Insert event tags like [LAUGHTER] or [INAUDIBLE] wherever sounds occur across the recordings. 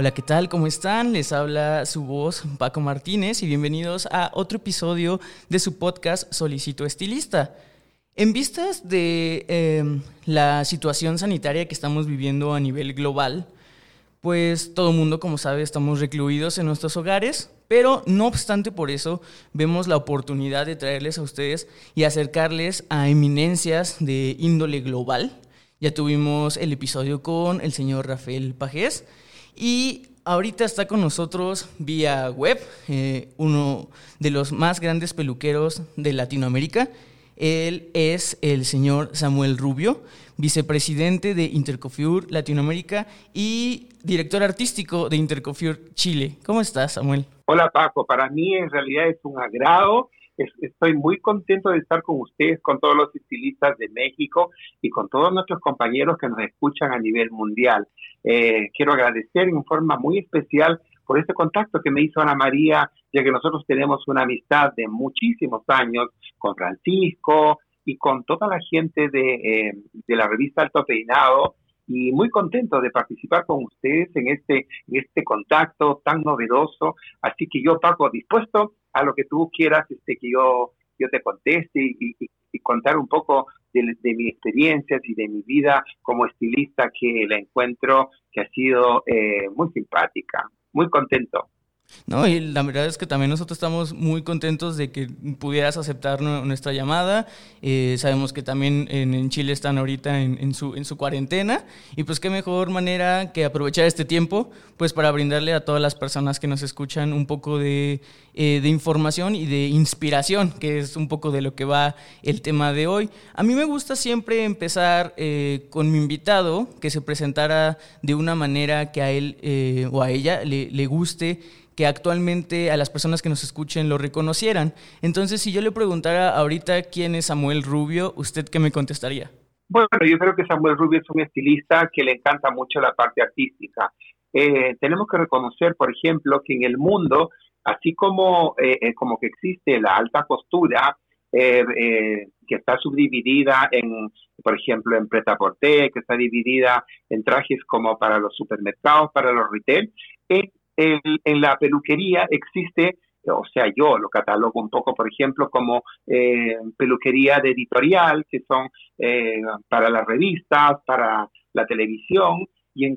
Hola, ¿qué tal? ¿Cómo están? Les habla su voz Paco Martínez y bienvenidos a otro episodio de su podcast Solicito Estilista. En vistas de em, la situación sanitaria que estamos viviendo a nivel global, pues todo el mundo, como sabe, estamos recluidos en nuestros hogares, pero no obstante por eso vemos la oportunidad de traerles a ustedes y acercarles a eminencias de índole global. Ya tuvimos el episodio con el señor Rafael Pajés y ahorita está con nosotros vía web, eh, uno de los más grandes peluqueros de Latinoamérica. Él es el señor Samuel Rubio, vicepresidente de Intercofur Latinoamérica y director artístico de Intercofur Chile. ¿Cómo estás, Samuel? Hola, Paco. Para mí en realidad es un agrado estoy muy contento de estar con ustedes, con todos los estilistas de México y con todos nuestros compañeros que nos escuchan a nivel mundial. Eh, quiero agradecer en forma muy especial por este contacto que me hizo Ana María, ya que nosotros tenemos una amistad de muchísimos años con Francisco y con toda la gente de, eh, la revista Alto Peinado y muy contento de participar con ustedes en este, este contacto tan novedoso. Así que yo, Paco, dispuesto a lo que tú quieras este, que yo, yo te conteste y, contar un poco de, de mis experiencias y de mi vida como estilista que la encuentro que ha sido eh, muy simpática. Muy contento. No, y la verdad es que también nosotros estamos muy contentos de que pudieras aceptar nuestra llamada. Eh, sabemos que también en, Chile están ahorita en, su, en su cuarentena y pues qué mejor manera que aprovechar este tiempo pues para brindarle a todas las personas que nos escuchan un poco de, eh, información y de inspiración, que es un poco de lo que va el tema de hoy. A mí me gusta siempre empezar eh, con mi invitado, que se presentara de una manera que a él o a ella le, le guste que actualmente a las personas que nos escuchen lo reconocieran. Entonces, si yo le preguntara ahorita quién es Samuel Rubio, ¿usted qué me contestaría? Bueno, yo creo que Samuel Rubio es un estilista que le encanta mucho la parte artística. Eh, tenemos que reconocer, por ejemplo, que en el mundo, así como, eh, eh, como que existe la alta costura, que está subdividida en, por ejemplo, en preta porté, que está dividida en trajes como para los supermercados, para los retail, en, la peluquería existe, o sea, yo lo catalogo un poco, por ejemplo, como eh, peluquería de editorial, que son eh, para las revistas, para la televisión, y,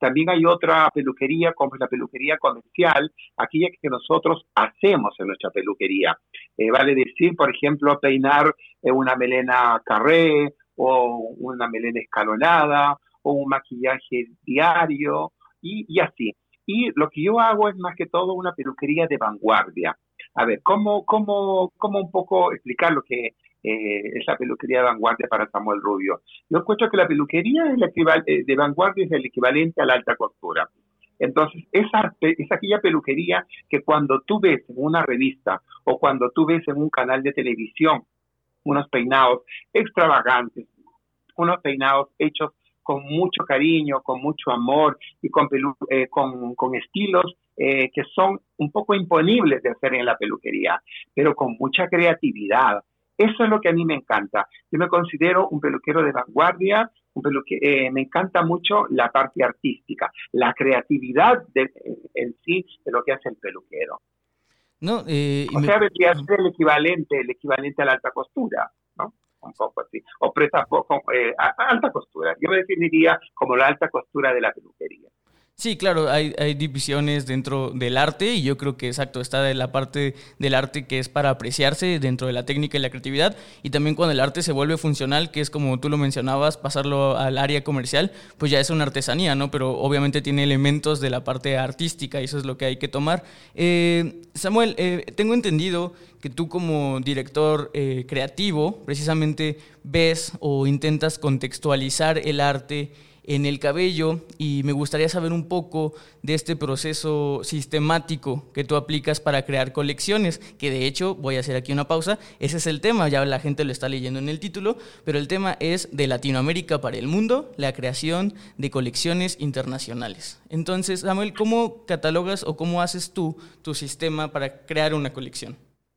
también hay otra peluquería, como la peluquería comercial, aquella que nosotros hacemos en nuestra peluquería. Eh, vale decir, por ejemplo, peinar una melena carré o una melena escalonada o un maquillaje diario y así. Y lo que yo hago es más que todo una peluquería de vanguardia. A ver, ¿cómo, cómo, cómo un poco explicar lo que eh, es la peluquería de vanguardia para Samuel Rubio? Yo encuentro que la peluquería eh, de vanguardia es el equivalente a la alta costura. Entonces, esa, es aquella peluquería que cuando tú ves en una revista o cuando tú ves en un canal de televisión unos peinados extravagantes, unos peinados hechos con mucho cariño, con mucho amor y con, eh, con, estilos eh, que son un poco imponibles de hacer en la peluquería, pero con mucha creatividad. Eso es lo que a mí me encanta. Yo me considero un peluquero de vanguardia, un peluque, eh, me encanta mucho la parte artística, la creatividad de, en sí de lo que hace el peluquero. No, o sea, debería ser el equivalente, el equivalente a la alta costura un poco así, o presta poco, eh, alta costura. Yo me definiría como la alta costura de la peluquería. Sí, claro, hay, hay, divisiones dentro del arte y yo creo que exacto, está de la parte del arte que es para apreciarse dentro de la técnica y la creatividad y también cuando el arte se vuelve funcional, que es como tú lo mencionabas, pasarlo al área comercial, pues ya es una artesanía, ¿no? Pero obviamente tiene elementos de la parte artística y eso es lo que hay que tomar. Eh, Samuel, eh, tengo entendido que tú como director eh, creativo precisamente ves o intentas contextualizar el arte en el cabello y me gustaría saber un poco de este proceso sistemático que tú aplicas para crear colecciones, que de hecho, voy a hacer aquí una pausa, ese es el tema, ya la gente lo está leyendo en el título, pero el tema es de Latinoamérica para el mundo, la creación de colecciones internacionales. Entonces, Samuel, ¿cómo catalogas o cómo haces tú tu sistema para crear una colección?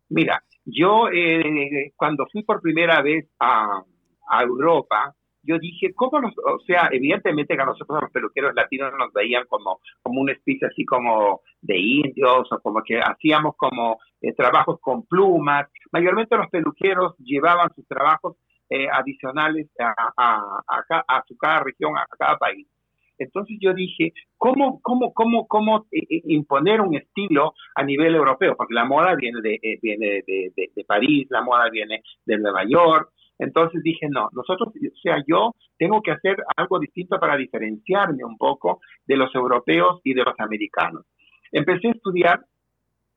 Mira, yo eh, cuando fui por primera vez a, a Europa, yo dije, ¿cómo nos, o sea, evidentemente que a nosotros los peluqueros latinos nos veían como, como una especie así como de indios o como que hacíamos como eh, trabajos con plumas. Mayormente los peluqueros llevaban sus trabajos eh, adicionales a, a, a, su cada región, a cada país. Entonces yo dije, ¿cómo, cómo, cómo, cómo eh, imponer un estilo a nivel europeo? Porque la moda viene de, viene de, de, de París, la moda viene de Nueva York, entonces dije, no, nosotros, o sea, yo tengo que hacer algo distinto para diferenciarme un poco de los europeos y de los americanos. Empecé a estudiar,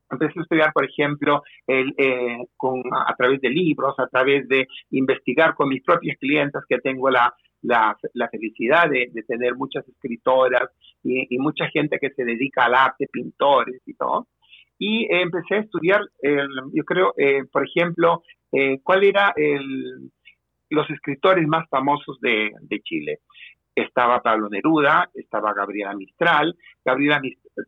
empecé a estudiar, por ejemplo, el, eh, con, a través de libros, a través de investigar con mis propias clientes, que tengo la, la, la felicidad de, tener muchas escritoras y, mucha gente que se dedica al arte, pintores y todo. Y empecé a estudiar, eh, yo creo, eh, por ejemplo, eh, cuál era el, los escritores más famosos de, de, Chile. Estaba Pablo Neruda, estaba Gabriela Mistral. Gabriela Mistral,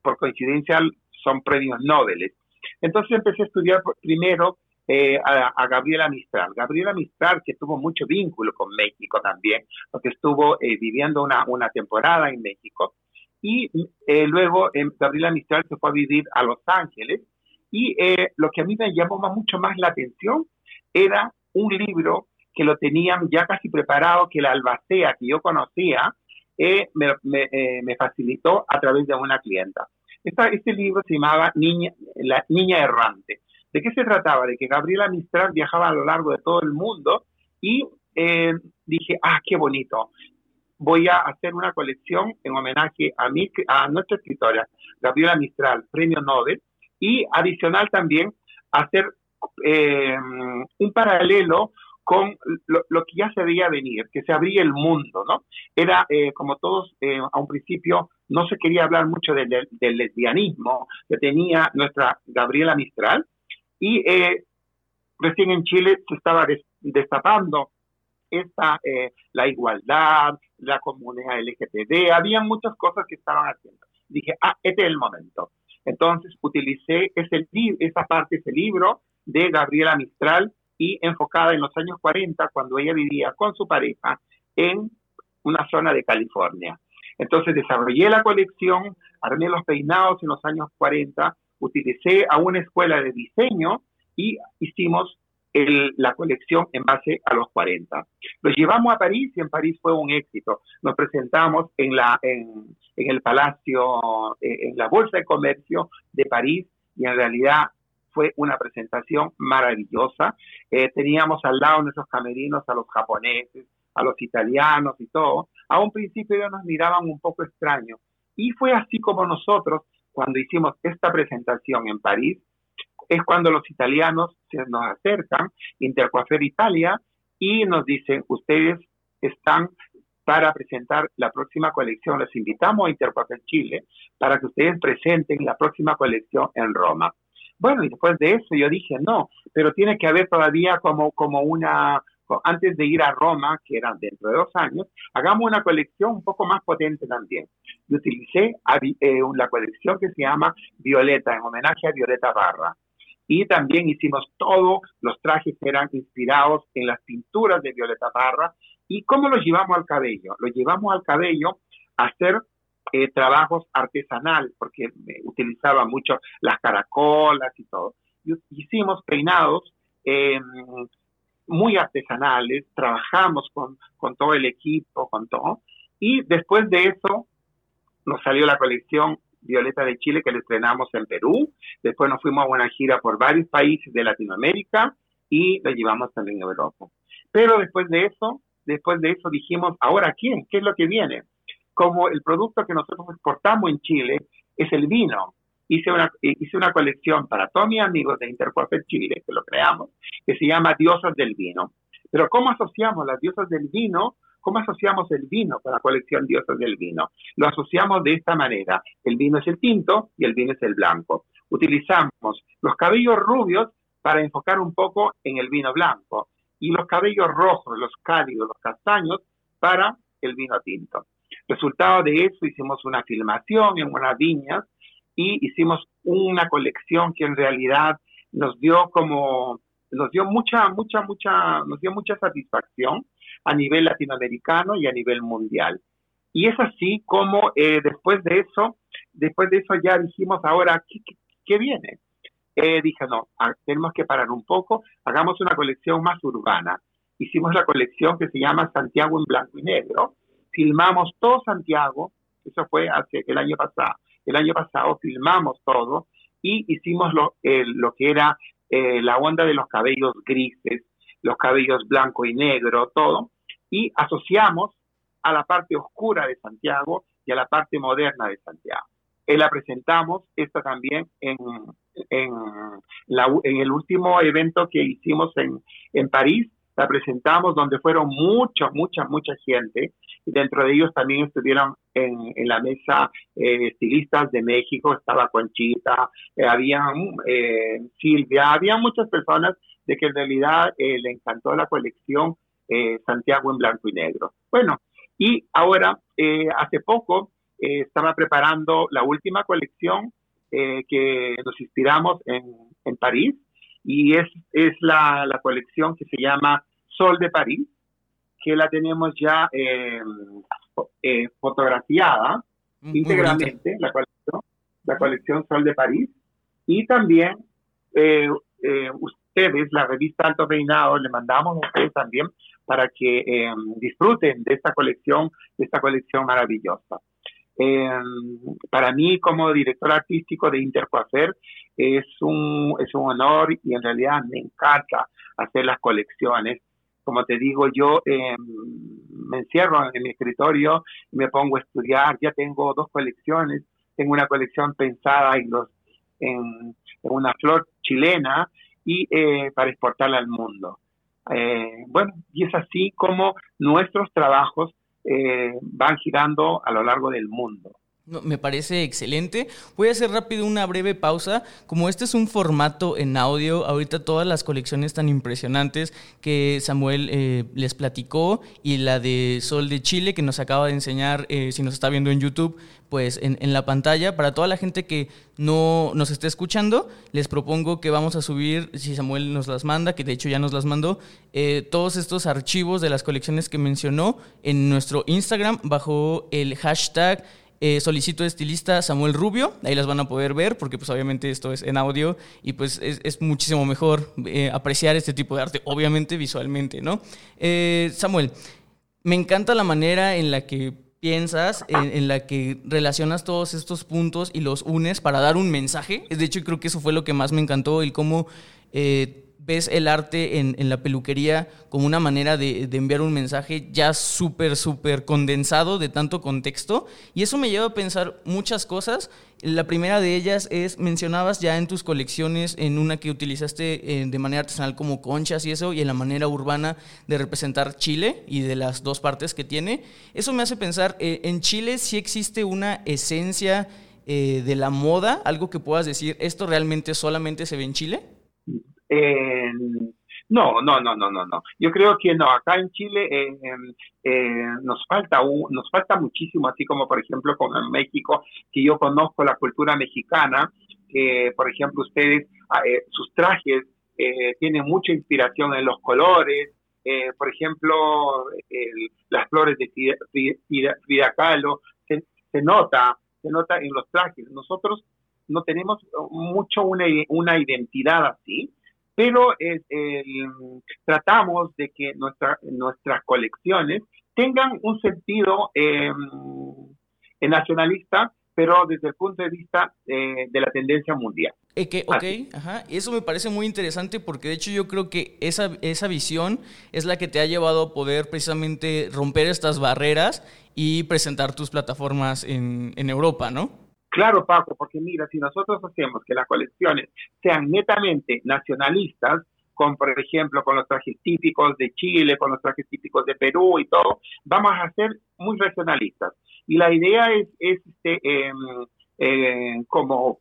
por coincidencia, son premios Nobel. Entonces empecé a estudiar primero eh, a, a, Gabriela Mistral. Gabriela Mistral, que tuvo mucho vínculo con México también, porque estuvo eh, viviendo una, una temporada en México. Y eh, luego Gabriela Mistral se fue a vivir a Los Ángeles y eh, lo que a mí me llamó mucho más la atención era un libro que lo tenían ya casi preparado, que la albacea que yo conocía eh, me, me, eh, facilitó a través de una clienta. Este libro se llamaba Niña, La Niña Errante. ¿De qué se trataba? De que Gabriela Mistral viajaba a lo largo de todo el mundo y eh, dije, ah, qué bonito. Voy a hacer una colección en homenaje a, mi, a nuestra escritora, Gabriela Mistral, premio Nobel, y adicional también hacer eh, un paralelo con lo, que ya se veía venir, que se abría el mundo, ¿no? Era, eh, como todos, eh, a un principio no se quería hablar mucho del, lesbianismo que tenía nuestra Gabriela Mistral, y eh, recién en Chile se estaba des, destapando esta, eh, la igualdad, la comunidad LGTB, había muchas cosas que estaban haciendo. Dije, ah, este es el momento. Entonces utilicé ese, esa parte, ese libro de Gabriela Mistral y enfocada en los años 40, cuando ella vivía con su pareja en una zona de California. Entonces desarrollé la colección, armé los peinados en los años 40, utilicé a una escuela de diseño y hicimos la colección en base a los 40. Lo llevamos a París y en París fue un éxito. Nos presentamos en, la, en, el Palacio, eh, en la Bolsa de Comercio de París y en realidad fue una presentación maravillosa. Eh, teníamos al lado nuestros camerinos a los japoneses, a los italianos y todo. A un principio ellos nos miraban un poco extraños. Y fue así como nosotros, cuando hicimos esta presentación en París, es cuando los italianos se nos acercan, Intercoafer Italia, y nos dicen, ustedes están para presentar la próxima colección. Les invitamos a Intercoafer Chile para que ustedes presenten la próxima colección en Roma. Bueno, y después de eso yo dije, no, pero tiene que haber todavía como, como una, antes de ir a Roma, que era dentro de dos años, hagamos una colección un poco más potente también. Yo utilicé eh, la colección que se llama Violeta, en homenaje a Violeta Barra y también hicimos todos los trajes eran inspirados en las pinturas de Violeta Parra. ¿Y cómo los llevamos al cabello? Los llevamos al cabello a hacer eh, trabajos artesanales, porque utilizaba mucho las caracolas y todo. Hicimos peinados eh, muy artesanales, trabajamos con, con todo el equipo, con todo. Y después de eso nos salió la colección Violeta de Chile que le estrenamos en Perú. Después nos fuimos a una gira por varios países de Latinoamérica y la llevamos también a Europa. Pero después de eso, después de eso dijimos, ¿ahora quién? ¿Qué es lo que viene? Como el producto que nosotros exportamos en Chile es el vino, hice una, hice una colección para todos mis amigos de Intercoafer Chile, que lo creamos, que se llama Diosas del Vino. Pero ¿cómo asociamos las diosas del vino ¿cómo asociamos el vino con la colección Dioses del Vino? Lo asociamos de esta manera. El vino es el tinto y el vino es el blanco. Utilizamos los cabellos rubios para enfocar un poco en el vino blanco y los cabellos rojos, los cálidos, los castaños para el vino tinto. Resultado de eso hicimos una filmación en unas viñas y hicimos una colección que en realidad nos dio como nos dio mucha mucha mucha nos dio mucha satisfacción a nivel latinoamericano y a nivel mundial. Y es así como eh, después de eso después de eso ya dijimos ahora qué, viene eh, dije no ah, tenemos que parar un poco hagamos una colección más urbana hicimos la colección que se llama Santiago en blanco y negro. Filmamos todo Santiago eso fue hace el año pasado el año pasado filmamos todo y hicimos lo, lo que era eh, la onda de los cabellos grises, los cabellos blanco y negro, todo, y asociamos a la parte oscura de Santiago y a la parte moderna de Santiago. Eh, la presentamos, esta también, en, en, en el último evento que hicimos en, en París, la presentamos donde fueron mucha, mucha, mucha gente. Y dentro de ellos también estuvieron en, la mesa eh, estilistas de México, estaba Conchita, eh, había eh, Silvia, había muchas personas de que en realidad eh, le encantó la colección Santiago en blanco y negro. Bueno, y ahora, hace poco, estaba preparando la última colección que nos inspiramos en, en París, y es, es la, la, colección que se llama Sol de París, que la tenemos ya eh, eh, fotografiada íntegramente, la colección, la colección Sol de París, y también eh, ustedes, la revista Alto Reinado, le mandamos a ustedes también para que disfruten de esta colección, de esta colección maravillosa. para mí, como director artístico de Intercoafer, es un, es un honor y en realidad me encanta hacer las colecciones. Como te digo, yo em, me encierro en mi escritorio me pongo a estudiar. Ya tengo dos colecciones. Tengo una colección pensada en, una flor chilena y eh, para exportarla al mundo. Eh, bueno, y es así como nuestros trabajos eh, van girando a lo largo del mundo me parece excelente. Voy a hacer rápido una breve pausa. Como este es un formato en audio, ahorita todas las colecciones tan impresionantes que Samuel eh, les platicó y la de Sol de Chile que nos acaba de enseñar, eh, si nos está viendo en YouTube, pues en, la pantalla. Para toda la gente que no nos esté escuchando, les propongo que vamos a subir, si Samuel nos las manda, que de hecho ya nos las mandó, eh, todos estos archivos de las colecciones que mencionó en nuestro Instagram bajo el hashtag eh, solicito estilista Samuel Rubio, ahí las van a poder ver porque pues obviamente esto es en audio y pues es, muchísimo mejor eh, apreciar este tipo de arte, obviamente visualmente, ¿no? Eh, Samuel, me encanta la manera en la que piensas, en, la que relacionas todos estos puntos y los unes para dar un mensaje. De hecho, creo que eso fue lo que más me encantó, el cómo ves el arte en, la peluquería como una manera de, enviar un mensaje ya súper, súper condensado de tanto contexto. Y eso me lleva a pensar muchas cosas. La primera de ellas es, mencionabas ya en tus colecciones, en una que utilizaste eh, de manera artesanal como conchas y eso, y en la manera urbana de representar Chile y de las dos partes que tiene. Eso me hace pensar, eh, en Chile sí existe una esencia eh, de la moda, algo que puedas decir, esto realmente solamente se ve en Chile. No, no, no, no, no, no. Yo creo que no. Acá en Chile eh, eh, nos falta nos falta muchísimo, así como por ejemplo con en México, que yo conozco la cultura mexicana. por ejemplo, ustedes ah, eh, sus trajes tienen mucha inspiración en los colores. por ejemplo, las flores de Frida, Kahlo se, se nota, se nota en los trajes. Nosotros no tenemos mucho una, una identidad así pero tratamos de que nuestra, nuestras colecciones tengan un sentido em, nacionalista, pero desde el punto de vista eh, de la tendencia mundial. Eh, que, ok, ajá. Eso me parece muy interesante porque de hecho yo creo que esa, esa visión es la que te ha llevado a poder precisamente romper estas barreras y presentar tus plataformas en, en Europa, ¿no? Claro, Paco, porque mira, si nosotros hacemos que las colecciones sean netamente nacionalistas, con, por ejemplo, con los trajes típicos de Chile, con los trajes típicos de Perú y todo, vamos a ser muy regionalistas. Y la idea es, este, em, eh, como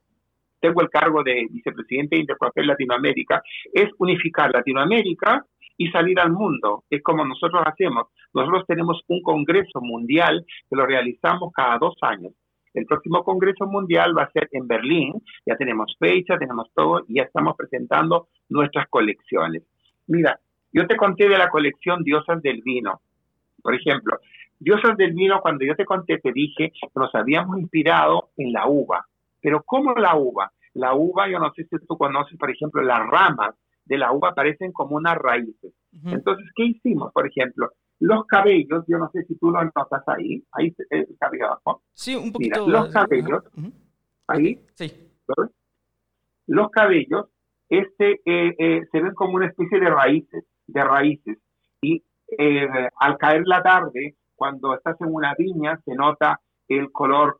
tengo el cargo de vicepresidente de Interpapel Latinoamérica, es unificar Latinoamérica y salir al mundo. Es como nosotros hacemos. Nosotros tenemos un Congreso Mundial que lo realizamos cada dos años. El próximo Congreso Mundial va a ser en Berlín, ya tenemos fecha, tenemos todo y ya estamos presentando nuestras colecciones. Mira, yo te conté de la colección Diosas del Vino. Por ejemplo, Diosas del Vino, cuando yo te conté, te dije que nos habíamos inspirado en la uva. Pero ¿cómo la uva? La uva, yo no sé si tú conoces, por ejemplo, las ramas de la uva parecen como unas raíces. Entonces, ¿qué hicimos? Por ejemplo, los cabellos, yo no sé si tú lo notas ahí, ahí el cabello abajo. Sí, un poquito. Mira, los cabellos, ahí, sí. los cabellos, este, eh, eh, se ven como una especie de raíces, de raíces. Y eh, al caer la tarde, cuando estás en una viña, se nota el color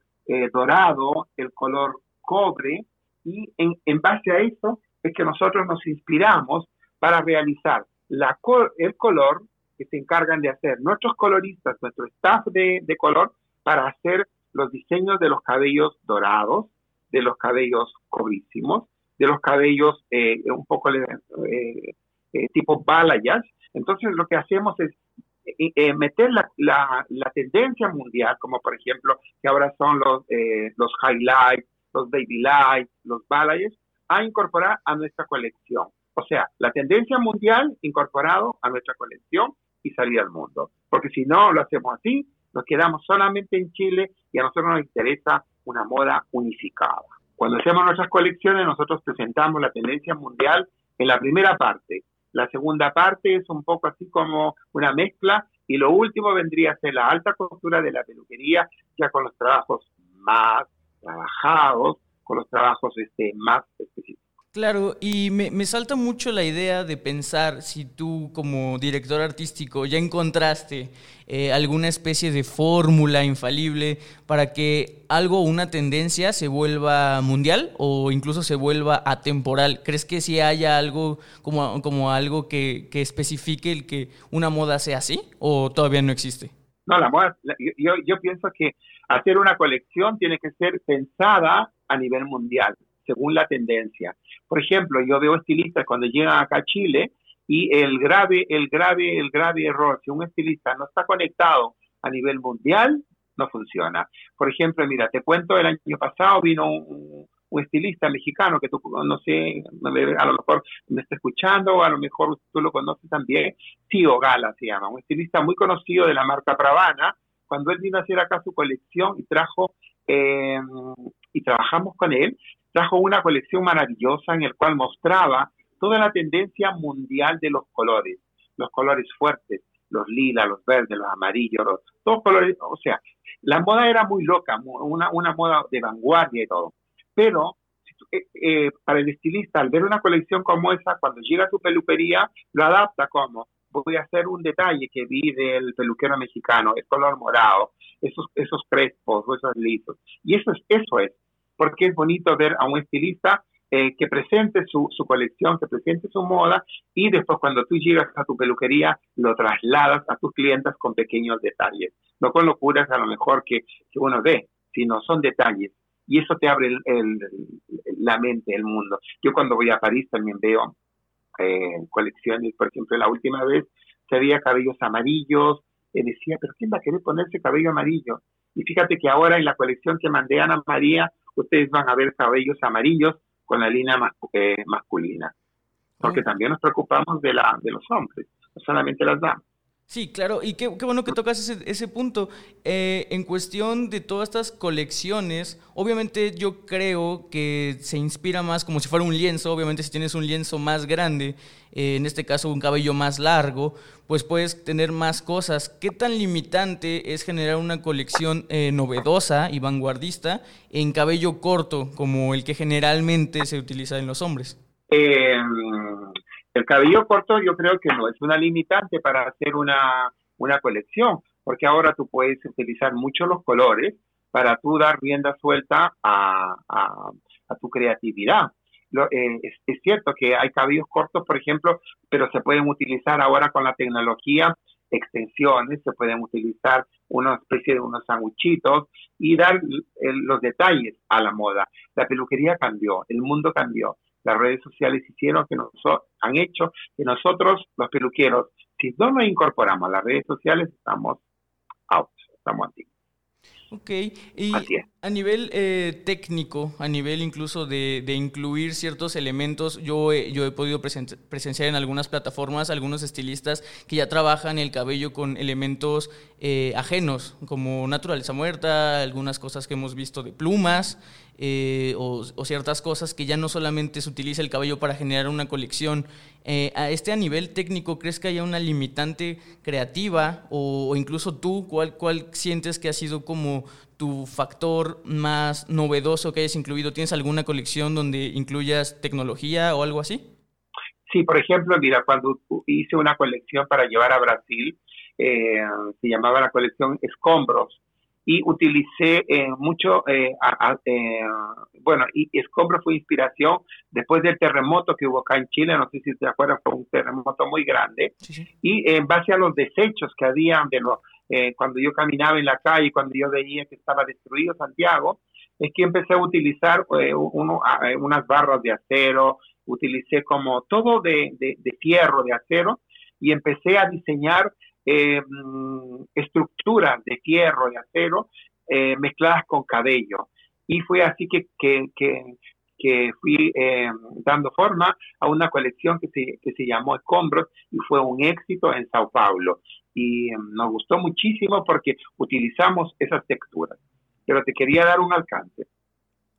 dorado, el color cobre, y en, en base a eso es que nosotros nos inspiramos para realizar la, el color que se encargan de hacer nuestros coloristas, nuestro staff de, color, para hacer los diseños de los cabellos dorados, de los cabellos cobrísimos, de los cabellos eh, un poco eh, eh, tipo balayage. Entonces lo que hacemos es meter la, tendencia mundial, como por ejemplo que ahora son los, los highlights, los baby lights, los balayage, a incorporar a nuestra colección. O sea, la tendencia mundial incorporado a nuestra colección y salir al mundo. Porque si no lo hacemos así, nos quedamos solamente en Chile y a nosotros nos interesa una moda unificada. Cuando hacemos nuestras colecciones, nosotros presentamos la tendencia mundial en la primera parte. La segunda parte es un poco así como una mezcla y lo último vendría a ser la alta costura de la peluquería, ya con los trabajos más trabajados, con los trabajos este, más específicos. Claro, y me, me, salta mucho la idea de pensar si tú como director artístico ya encontraste eh, alguna especie de fórmula infalible para que algo una tendencia se vuelva mundial o incluso se vuelva atemporal. ¿Crees que si haya algo como, como algo que, que especifique el que una moda sea así o todavía no existe? No, la moda, yo, yo pienso que hacer una colección tiene que ser pensada a nivel mundial, según la tendencia. Por ejemplo, yo veo estilistas cuando llegan acá a Chile y el grave, el grave, el grave error, si un estilista no está conectado a nivel mundial, no funciona. Por ejemplo, mira, te cuento, el año pasado vino un, estilista mexicano que tú, no sé, a lo mejor me está escuchando, o a lo mejor tú lo conoces también, Tío Gala se llama, un estilista muy conocido de la marca Pravana. Cuando él vino a hacer acá su colección y trajo, eh, y trabajamos con él, trajo una colección maravillosa en el cual mostraba toda la tendencia mundial de los colores, los colores fuertes, los lilas, los verdes, los amarillos, los, todos colores, o sea, la moda era muy loca, una, una moda de vanguardia y todo, pero eh, eh, para el estilista, al ver una colección como esa, cuando llega a su peluquería, lo adapta como, voy a hacer un detalle que vi del peluquero mexicano, el color morado, esos, esos crespos esos lisos. Y eso es, eso es porque es bonito ver a un estilista eh, que presente su, colección, que presente su moda y después cuando tú llegas a tu peluquería lo trasladas a tus clientes con pequeños detalles, no con locuras a lo mejor que, uno ve, sino son detalles y eso te abre la mente, el mundo. Yo cuando voy a París también veo eh, colecciones, por ejemplo, la última vez se veía cabellos amarillos, y decía, pero ¿quién va a querer ponerse cabello amarillo? Y fíjate que ahora en la colección que mandé a Ana María ustedes van a ver cabellos amarillos con la línea eh, masculina. Porque también nos preocupamos de, la, de los hombres, no solamente las damas. Sí, claro, y qué, bueno que tocas ese, ese punto. Eh, en cuestión de todas estas colecciones, obviamente yo creo que se inspira más como si fuera un lienzo, obviamente si tienes un lienzo más grande, eh, en este caso un cabello más largo, pues puedes tener más cosas. ¿Qué tan limitante es generar una colección eh, novedosa y vanguardista en cabello corto, como el que generalmente se utiliza en los hombres? El cabello corto yo creo que no es una limitante para hacer una, colección, porque ahora tú puedes utilizar mucho los colores para tú dar rienda suelta a, tu creatividad. eh, es, cierto que hay cabellos cortos, por ejemplo, pero se pueden utilizar ahora con la tecnología extensiones, se pueden utilizar una especie de unos sanguchitos y dar los detalles a la moda. La peluquería cambió, el mundo cambió. Las redes sociales hicieron que nos, han hecho que nosotros, los peluqueros, si no nos incorporamos a las redes sociales, estamos out, estamos antiguos. Ok, y a nivel eh, técnico, a nivel incluso de, incluir ciertos elementos, yo, yo he podido presenciar en algunas plataformas algunos estilistas que ya trabajan el cabello con elementos eh, ajenos, como naturaleza muerta, algunas cosas que hemos visto de plumas, eh, o, ciertas cosas que ya no solamente se utiliza el cabello para generar una colección. Eh, a este a nivel técnico, ¿crees que haya una limitante creativa o, incluso tú, ¿cuál, cuál sientes que ha sido como tu factor más novedoso que hayas incluido? ¿Tienes alguna colección donde incluyas tecnología o algo así? Sí, por ejemplo, mira, cuando hice una colección para llevar a Brasil, eh, se llamaba la colección Escombros, y utilicé eh, mucho, eh, eh, bueno, y Escombro fue inspiración después del terremoto que hubo acá en Chile, no sé si te acuerdas, fue un terremoto muy grande, y en base a los desechos que había de los, cuando yo caminaba en la calle, cuando yo veía que estaba destruido Santiago, es que empecé a utilizar uno, unas barras de acero, utilicé como todo de, de, de fierro, de acero, y empecé a diseñar eh, estructuras de fierro y acero eh, mezcladas con cabello. Y fue así que, que, que, fui eh, dando forma a una colección que se, que se llamó Escombros y fue un éxito en Sao Paulo. Y nos gustó muchísimo porque utilizamos esas texturas. Pero te quería dar un alcance.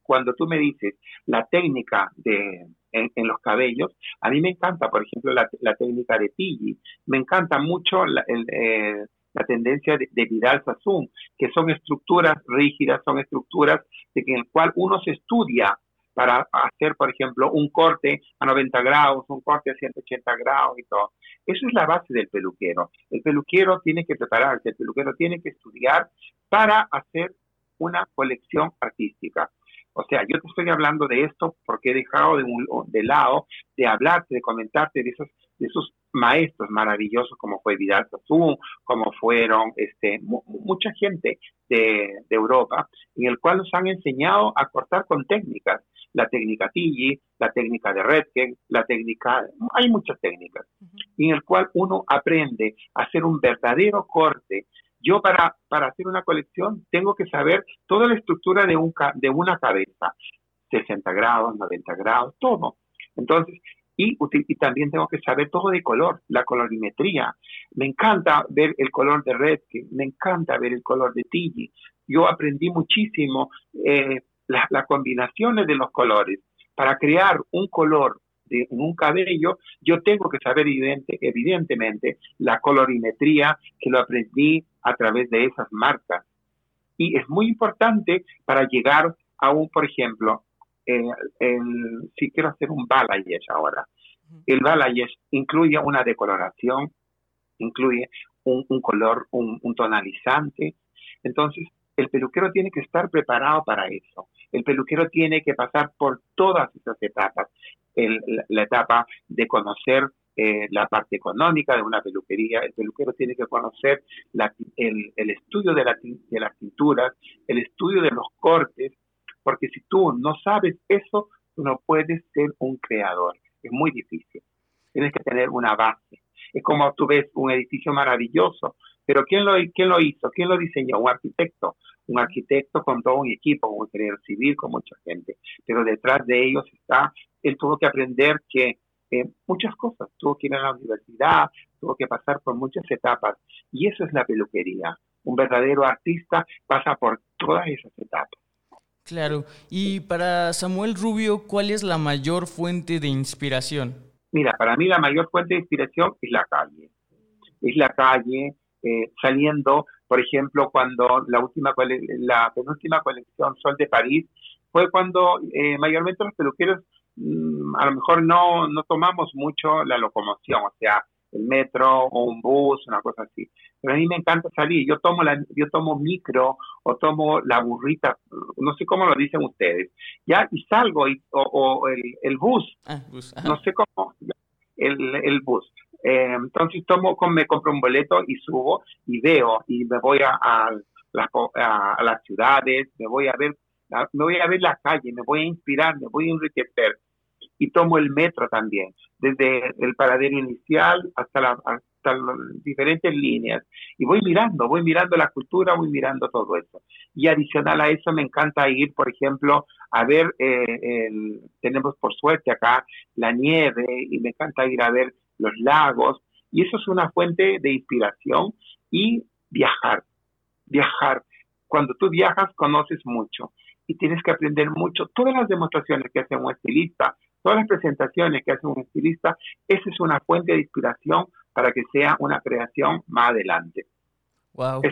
Cuando tú me dices la técnica de, en, los cabellos. A mí me encanta, por ejemplo, la, técnica de Tilly. Me encanta mucho la, eh, tendencia de, Vidal Sassoon, que son estructuras rígidas, son estructuras de en el cual uno se estudia para hacer, por ejemplo, un corte a 90 grados, un corte a 180 grados y todo. Eso es la base del peluquero. El peluquero tiene que prepararse, el peluquero tiene que estudiar para hacer una colección artística. O sea, yo te estoy hablando de esto porque he dejado de, un, de lado de hablarte, de comentarte de esos, de esos maestros maravillosos como fue Vidal Sassoon, como fueron este, mucha gente de, Europa, en el cual nos han enseñado a cortar con técnicas. La técnica Tilly, la técnica de Redken, la técnica, hay muchas técnicas, en el cual uno aprende a hacer un verdadero corte yo para, para hacer una colección tengo que saber toda la estructura de, un, de una cabeza, 60 grados, 90 grados, todo. Entonces, y, y, también tengo que saber todo de color, la colorimetría. Me encanta ver el color de Red, me encanta ver el color de Tilly. Yo aprendí muchísimo eh, las combinaciones de los colores para crear un color en un cabello, yo tengo que saber evidente, evidentemente la colorimetría que lo aprendí a través de esas marcas. Y es muy importante para llegar a un, por ejemplo, si quiero hacer un balayage ahora, el balayage incluye una decoloración, incluye un, color, un, un tonalizante. Entonces, el peluquero tiene que estar preparado para eso. El peluquero tiene que pasar por todas esas etapas la, etapa de conocer eh, la parte económica de una peluquería, el peluquero tiene que conocer el, estudio de, de las pinturas, el estudio de los cortes, porque si tú no sabes eso, tú no puedes ser un creador. Es muy difícil. Tienes que tener una base. Es como tú ves un edificio maravilloso, pero ¿quién lo, quién lo hizo? ¿Quién lo diseñó? Un arquitecto. Un arquitecto con todo un equipo, un ingeniero civil, con mucha gente. Pero detrás de ellos está él tuvo que aprender que eh, muchas cosas, tuvo que ir a la universidad, tuvo que pasar por muchas etapas. Y eso es la peluquería. Un verdadero artista pasa por todas esas etapas. Claro. Y para Samuel Rubio, ¿cuál es la mayor fuente de inspiración? Mira, para mí la mayor fuente de inspiración es la calle. Es la calle eh, saliendo, por ejemplo, cuando la última la penúltima colección Sol de París fue cuando eh, mayormente los peluqueros a lo mejor no, no tomamos mucho la locomoción, o sea, el metro o un bus, una cosa así. Pero a mí me encanta salir. Yo tomo la, yo tomo micro o tomo la burrita, no sé cómo lo dicen ustedes, ya y salgo y, o, el, bus, ah, no sé cómo, el, el bus. Eh, entonces tomo, me compro un boleto y subo y veo y me voy a, a, a, las ciudades, me voy a ver, me voy a ver la calle, me voy a inspirar, me voy a enriquecer y tomo el metro también, desde el paradero inicial hasta, la, hasta las diferentes líneas. Y voy mirando, voy mirando la cultura, voy mirando todo eso. Y adicional a eso me encanta ir, por ejemplo, a ver, eh, tenemos por suerte acá la nieve y me encanta ir a ver los lagos. Y eso es una fuente de inspiración y viajar, viajar. Cuando tú viajas conoces mucho y tienes que aprender mucho. Todas las demostraciones que hace un estilista todas las presentaciones que hace un estilista, esa es una fuente de inspiración para que sea una creación más adelante. Wow.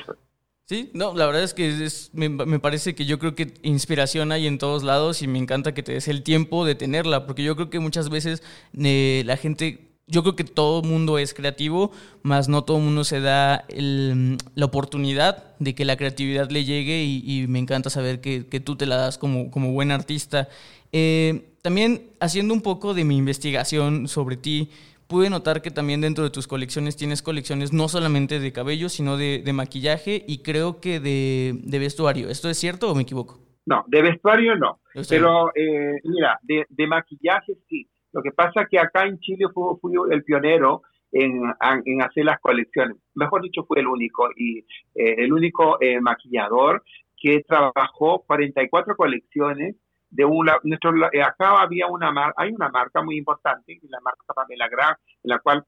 Sí, no, la verdad es que me, parece que yo creo que inspiración hay en todos lados y me encanta que te des el tiempo de tenerla, porque yo creo que muchas veces eh, la gente yo creo que todo mundo es creativo, más no todo mundo se da la oportunidad de que la creatividad le llegue y, me encanta saber que, tú te la das como, como buen artista. Eh, también haciendo un poco de mi investigación sobre ti, pude notar que también dentro de tus colecciones tienes colecciones no solamente de cabello, sino de, maquillaje y creo que de, vestuario. ¿Esto es cierto o me equivoco? No, de vestuario no. Pero eh, mira, de, maquillaje sí. Lo que pasa es que acá en Chile fui, el pionero en, hacer las colecciones. Mejor dicho, fue el único y eh, el único eh, maquillador que trabajó 44 colecciones de una nuestro eh, acá había una hay una marca muy importante la marca Pamela Graf en la cual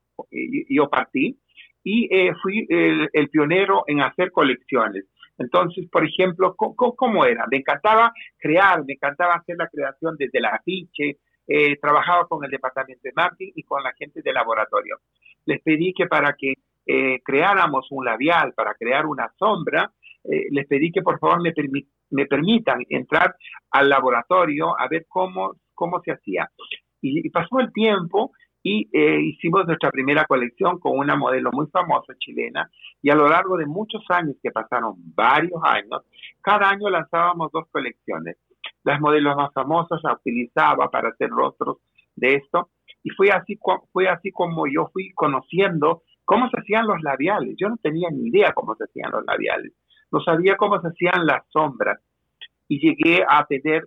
yo partí y fui el, pionero en hacer colecciones entonces por ejemplo ¿cómo, era me encantaba crear me encantaba hacer la creación desde el afiche eh, trabajaba con el departamento de marketing y con la gente de laboratorio. Les pedí que para que eh, creáramos un labial, para crear una sombra, eh, les pedí que por favor me, me, permitan entrar al laboratorio a ver cómo, cómo se hacía. Y, pasó el tiempo y hicimos nuestra primera colección con una modelo muy famosa chilena y a lo largo de muchos años, que pasaron varios años, cada año lanzábamos dos colecciones las modelos más famosas la utilizaba para hacer rostros de esto. Y fue así, fue así como yo fui conociendo cómo se hacían los labiales. Yo no tenía ni idea cómo se hacían los labiales. No sabía cómo se hacían las sombras. Y llegué a tener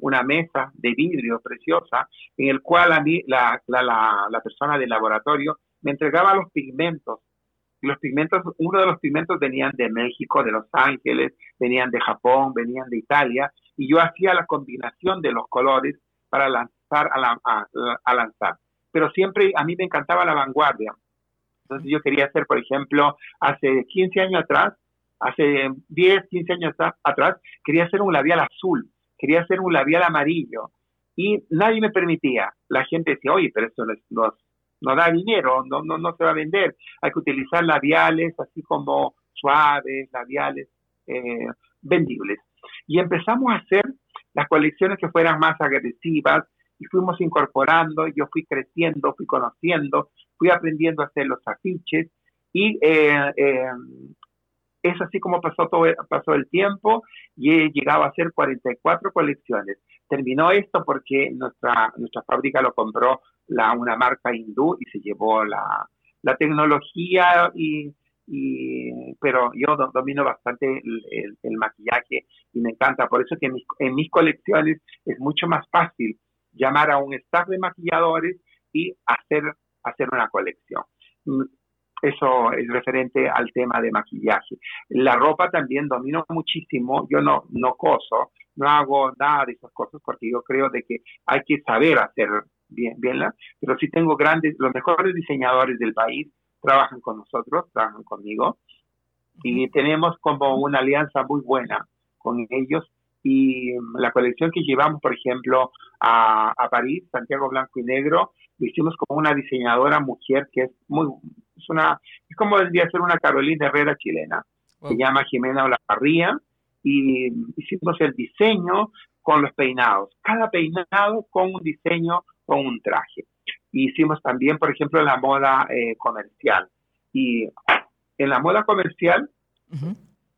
una mesa de vidrio preciosa en el cual a mí la, la, la persona del laboratorio me entregaba los pigmentos los pigmentos, uno de los pigmentos venían de México, de Los Ángeles, venían de Japón, venían de Italia, y yo hacía la combinación de los colores para lanzar a, lanzar. Pero siempre a mí me encantaba la vanguardia. Entonces yo quería hacer, por ejemplo, hace 15 años atrás, hace 10, 15 años atrás, quería hacer un labial azul, quería hacer un labial amarillo. Y nadie me permitía. La gente decía, oye, pero eso no, no, da dinero, no, no, no se va a vender. Hay que utilizar labiales así como suaves, labiales eh, vendibles y empezamos a hacer las colecciones que fueran más agresivas y fuimos incorporando, yo fui creciendo, fui conociendo, fui aprendiendo a hacer los afiches y eh, eh, es así como pasó, todo, pasó el tiempo y he llegado a hacer 44 colecciones. Terminó esto porque nuestra, nuestra fábrica lo compró la, una marca hindú y se llevó la, la tecnología y y, pero yo domino bastante el, maquillaje y me encanta. Por eso que en mis, colecciones es mucho más fácil llamar a un staff de maquilladores y hacer, hacer una colección. Mm, eso es referente al tema de maquillaje. La ropa también domino muchísimo. Yo no, no coso, no hago nada de esas cosas porque yo creo de que hay que saber hacer bien, bien, pero sí tengo grandes, los mejores diseñadores del país trabajan con nosotros, trabajan conmigo. Y tenemos como una alianza muy buena con ellos. Y la colección que llevamos, por ejemplo, a, a París, Santiago Blanco y Negro, lo hicimos con una diseñadora mujer que es muy, es una, es como debería ser una Carolina Herrera chilena, se llama Jimena Olavarría, y hicimos el diseño con los peinados, cada peinado con un diseño, con un traje. Hicimos también, por ejemplo, la moda eh, comercial. Y en la moda comercial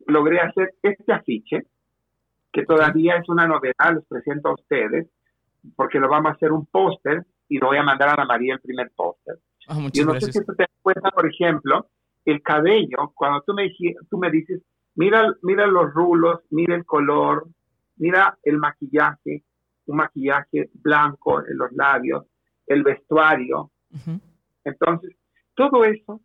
logré hacer este afiche, que todavía es una novedad, les presento a ustedes, porque lo vamos a hacer un póster y lo voy a mandar a Ana María el primer póster. Ah, Yo no sé si tú te das cuenta, por ejemplo, el cabello, cuando tú me, tú me dices, mira, mira los rulos, mira el color, mira el maquillaje, un maquillaje blanco en los labios, el vestuario. Entonces, todo eso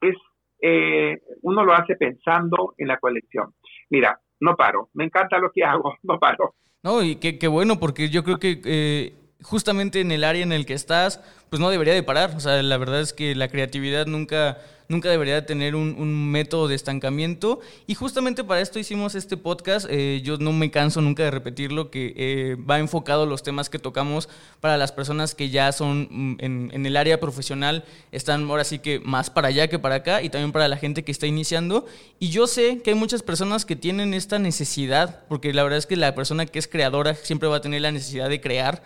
es, eh, uno lo hace pensando en la colección. Mira, no paro, me encanta lo que hago, [LAUGHS] no paro. No, y qué, bueno, porque yo creo que eh, justamente en el área en el que estás, pues no debería de parar. O sea, la verdad es que la creatividad nunca, nunca debería de tener un, método de estancamiento. Y justamente para esto hicimos este podcast. Eh, yo no me canso nunca de repetirlo, que eh, va enfocado los temas que tocamos para las personas que ya son mm, en, en, el área profesional, están ahora sí que más para allá que para acá, y también para la gente que está iniciando. Y yo sé que hay muchas personas que tienen esta necesidad, porque la verdad es que la persona que es creadora siempre va a tener la necesidad de crear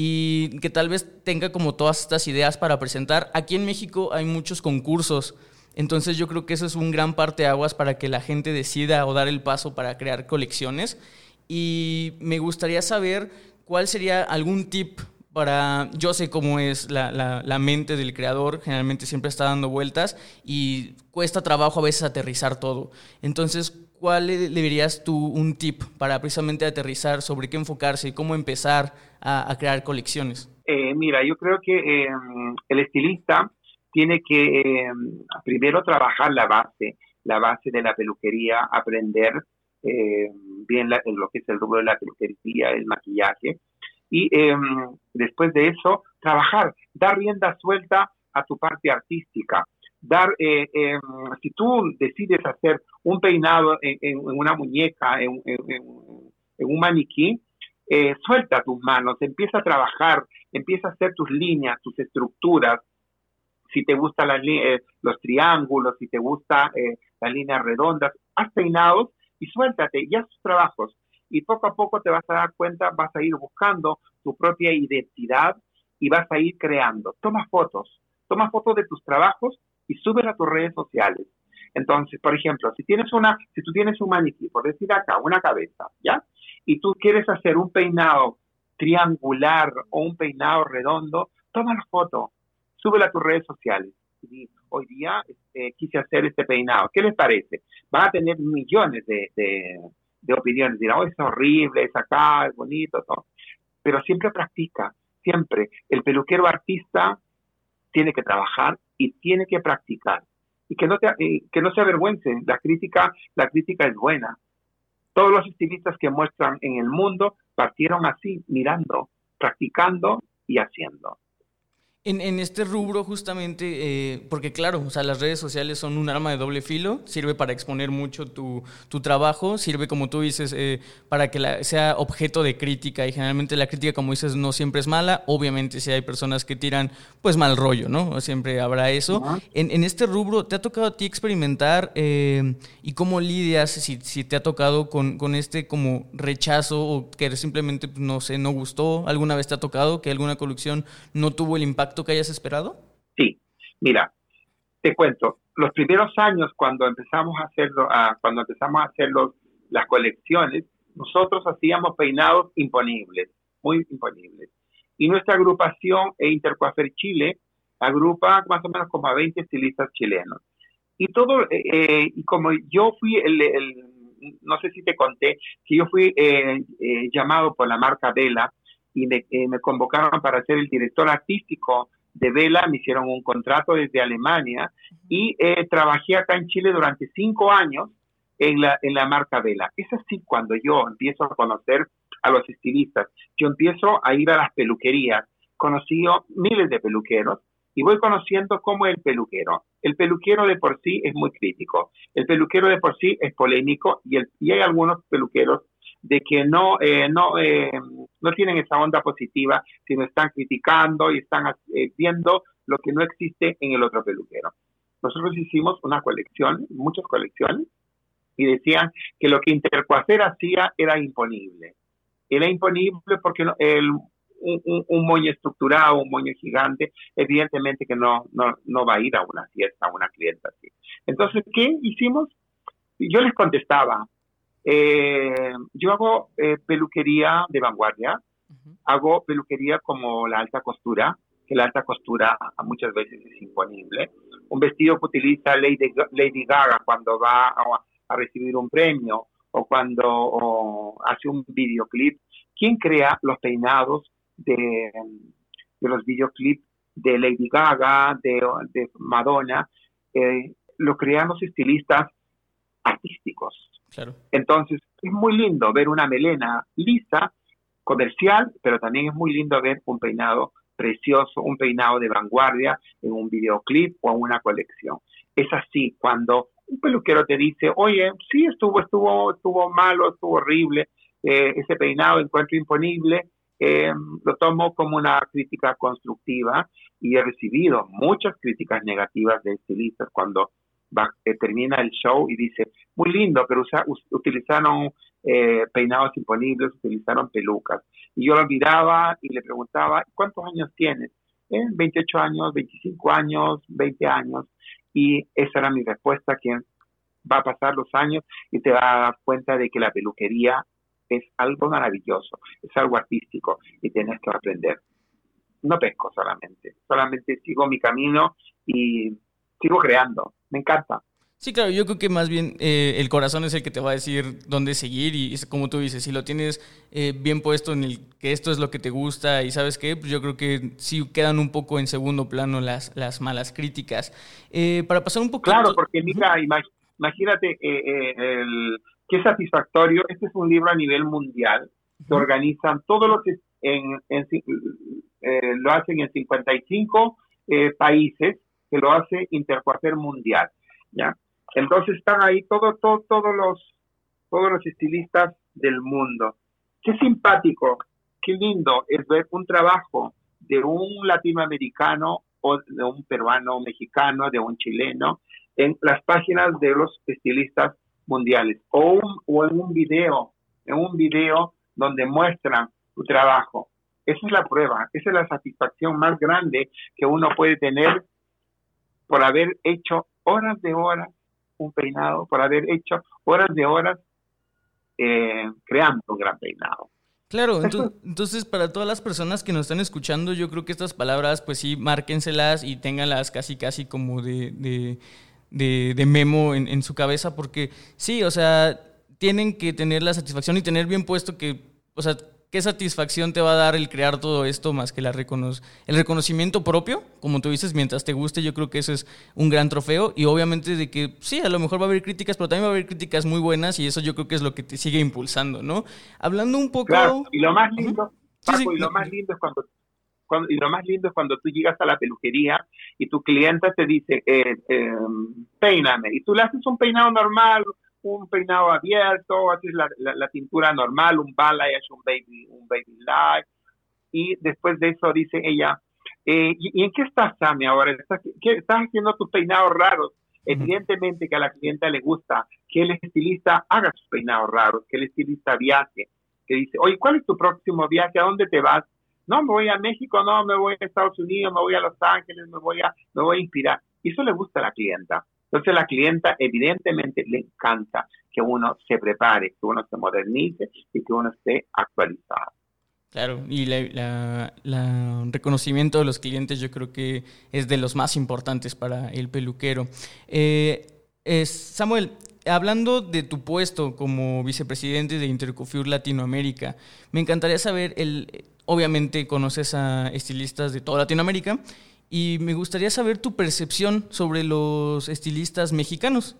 y que tal vez tenga como todas estas ideas para presentar. Aquí en México hay muchos concursos, entonces yo creo que eso es un gran parte de aguas para que la gente decida o dar el paso para crear colecciones. Y me gustaría saber cuál sería algún tip para, yo sé cómo es la, la, mente del creador, generalmente siempre está dando vueltas y cuesta trabajo a veces aterrizar todo. Entonces, ¿cuál le, dirías tú un tip para precisamente aterrizar sobre qué enfocarse y cómo empezar a, crear colecciones? Eh, mira, yo creo que em, el estilista tiene que em, primero trabajar la base, la base de la peluquería, aprender em, bien lo que es el rubro de la peluquería, el maquillaje, y después de eso, trabajar, dar rienda suelta a tu parte artística dar, eh, em, si tú decides hacer un peinado en, una muñeca, en, un maniquí, eh, suelta tus manos, empieza a trabajar, empieza a hacer tus líneas, tus estructuras. Si te gustan eh, los triángulos, si te gustan las líneas redondas, haz peinados y suéltate y haz tus trabajos. Y poco a poco te vas a dar cuenta, vas a ir buscando tu propia identidad y vas a ir creando. Toma fotos, toma fotos de tus trabajos y súbela a tus redes sociales. Entonces, por ejemplo, si tienes una, si tú tienes un maniquí, por decir acá, una cabeza, ¿ya? Y tú quieres hacer un peinado triangular o un peinado redondo, toma la foto, súbela a tus redes sociales. Hoy día este, quise hacer este peinado. ¿Qué les parece? Van a tener millones de, de, opiniones. Dirán, oh, es horrible, es acá, es bonito, todo. Pero siempre practica, siempre. El peluquero artista tiene que trabajar y tiene que practicar. Y que no, te, que no se avergüencen, la crítica, la crítica es buena. Todos los estilistas que muestran en el mundo partieron así, mirando, practicando y haciendo. En, este rubro justamente, eh, porque claro, o sea, las redes sociales son un arma de doble filo, sirve para exponer mucho tu, trabajo, sirve como tú dices, eh, para que sea objeto de crítica y generalmente la crítica, como dices, no siempre es mala, obviamente si hay personas que tiran pues mal rollo, ¿no? Siempre habrá eso. en, este rubro, ¿te ha tocado a ti experimentar eh, y cómo lidias si, si te ha tocado con, con, este como rechazo o que simplemente, no sé, no gustó? ¿Alguna vez te ha tocado que alguna colección no tuvo el impacto que hayas esperado? Sí, mira, te cuento, los primeros años cuando empezamos a hacerlo, cuando empezamos a hacer las colecciones, nosotros hacíamos peinados imponibles, muy imponibles. Y nuestra agrupación e Intercoafer Chile agrupa más o menos como a 20 estilistas chilenos. Y todo, eh, eh, y como yo fui el, no sé si te conté, que yo fui eh, llamado por la marca Vela y eh, me, convocaron para ser el director artístico de Vela, me hicieron un contrato desde Alemania y eh, trabajé acá en Chile durante cinco años en la, en la marca Vela. Es así cuando yo empiezo a conocer a los estilistas, yo empiezo a ir a las peluquerías, conocí miles de peluqueros y voy conociendo cómo es el peluquero. El peluquero de por sí es muy crítico, el peluquero de por sí es polémico y, el, y hay algunos peluqueros de que no, eh, no, eh, no tienen esa onda positiva, sino están criticando y están eh, viendo lo que no existe en el otro peluquero. Nosotros hicimos una colección, muchas colecciones, y decían que lo que Intercuacer hacía era imponible. Era imponible porque el, un, moño estructurado, un moño gigante, evidentemente que no, no, no va a ir a una fiesta, a una clienta así. Entonces, ¿qué hicimos? Yo les contestaba, eh, yo hago eh, peluquería de vanguardia, hago peluquería como la alta costura, que la alta costura muchas veces es imponible. Un vestido que utiliza Lady, Lady Gaga cuando va a, recibir un premio o cuando hace un videoclip. ¿Quién crea los peinados de, de los videoclips de Lady Gaga, de, de Madonna? Eh, lo crean los estilistas artísticos. Entonces, es muy lindo ver una melena lisa, comercial, pero también es muy lindo ver un peinado precioso, un peinado de vanguardia en un videoclip o en una colección. Es así cuando un peluquero te dice, oye, sí estuvo, estuvo, estuvo malo, estuvo horrible, eh, ese peinado encuentro imponible, eh, lo tomo como una crítica constructiva y he recibido muchas críticas negativas de estilistas cuando eh, termina el show y dice, muy lindo, pero utilizaron eh, peinados imponibles, utilizaron pelucas. Y yo lo miraba y le preguntaba, ¿cuántos años tienes? 28 eh, años, 25 años, 20 años. Y esa era mi respuesta, que va a pasar los años y te va a dar cuenta de que la peluquería es algo maravilloso, es algo artístico y tienes que aprender. No pesco solamente, solamente sigo mi camino y sigo creando me encanta. Sí, claro, yo creo que más bien eh, el corazón es el que te va a decir dónde seguir y como tú dices, si lo tienes eh, bien puesto en el que esto es lo que te gusta y sabes qué, pues yo creo que sí quedan un poco en segundo plano las, las malas críticas. Eh, para pasar un poco... Claro, porque mira, imagínate el, qué satisfactorio, este es un libro a nivel mundial, se organizan todos los... En, en lo hacen en 55 países que lo hace Intercuartel Mundial, ¿ya? Entonces están ahí todos todo, todos los todos los estilistas del mundo. Qué simpático, qué lindo es ver un trabajo de un latinoamericano o de un peruano, mexicano, de un chileno en las páginas de los estilistas mundiales o, o en un video, en un video donde muestran su trabajo. Esa es la prueba, esa es la satisfacción más grande que uno puede tener por haber hecho horas de horas un peinado, por haber hecho horas de horas eh, creando un gran peinado. Claro, [LAUGHS] entonces, para todas las personas que nos están escuchando, yo creo que estas palabras, pues sí, márquenselas y ténganlas casi, casi como de, de, memo en, en, su cabeza, porque sí, o sea, tienen que tener la satisfacción y tener bien puesto que, o sea, ¿Qué satisfacción te va a dar el crear todo esto más que la el reconocimiento propio? Como tú dices, mientras te guste, yo creo que eso es un gran trofeo. Y obviamente de que sí, a lo mejor va a haber críticas, pero también va a haber críticas muy buenas y eso yo creo que es lo que te sigue impulsando, ¿no? Hablando un poco... Claro, y lo más lindo, y lo más lindo es cuando, y lo más lindo es cuando tú llegas a la peluquería y tu cliente te dice, eh, eh, peíname, y tú le haces un peinado normal, un peinado abierto, haces la, la, pintura normal, un balayage, un baby, un baby light. Y después de eso dice ella, eh, ¿y, en qué estás, Sammy, ahora? ¿Estás, qué, estás haciendo tus peinados raros? Evidentemente que a la clienta le gusta que el estilista haga sus peinados raros, que el estilista viaje, que dice, oye, ¿cuál es tu próximo viaje? ¿A dónde te vas? No, me voy a México, no, me voy a Estados Unidos, me voy a Los Ángeles, me voy a, me voy a inspirar. Y eso le gusta a la clienta. Entonces la clienta evidentemente le encanta que uno se prepare, que uno se modernice y que uno esté actualizado. Claro, y el reconocimiento de los clientes yo creo que es de los más importantes para el peluquero. Eh, Samuel, hablando de tu puesto como vicepresidente de Intercofur Latinoamérica, me encantaría saber, el, obviamente conoces a estilistas de toda Latinoamérica y me gustaría saber tu percepción sobre los estilistas mexicanos,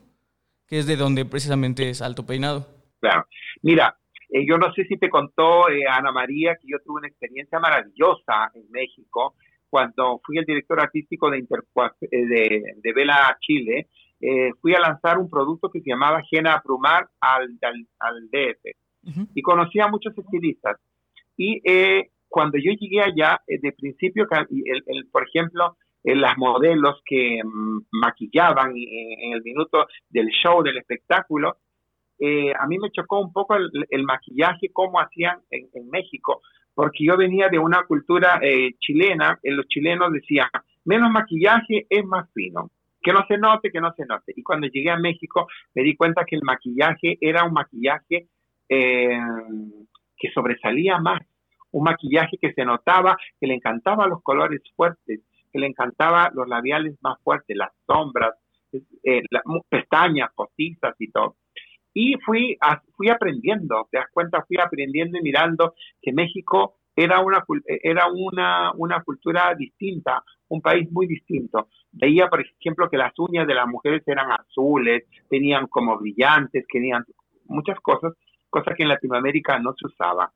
que es de donde precisamente es Alto Peinado. Claro. Mira, eh, yo no sé si te contó eh, Ana María que yo tuve una experiencia maravillosa en México cuando fui el director artístico de, eh, de, de, Vela Chile. fui a lanzar un producto que se llamaba Gena Prumar al, al, DF y conocí a muchos estilistas. Y cuando yo llegué allá, eh, de principio, el, por ejemplo, eh, las modelos que mm, maquillaban en, el minuto del show, del espectáculo, eh, a mí me chocó un poco el, maquillaje, cómo hacían en, México, porque yo venía de una cultura eh, chilena, en los chilenos decían, menos maquillaje es más fino, que no se note, que no se note. Y cuando llegué a México me di cuenta que el maquillaje era un maquillaje que sobresalía más, un maquillaje que se notaba, que le encantaba los colores fuertes, que le encantaba los labiales más fuertes, las sombras, eh, pestañas, postizas y todo. Y fui, fui aprendiendo, te das cuenta, fui aprendiendo y mirando que México era una, era una, una cultura distinta, un país muy distinto. Veía, por ejemplo, que las uñas de las mujeres eran azules, tenían como brillantes, tenían muchas cosas, cosas que en Latinoamérica no se usaba.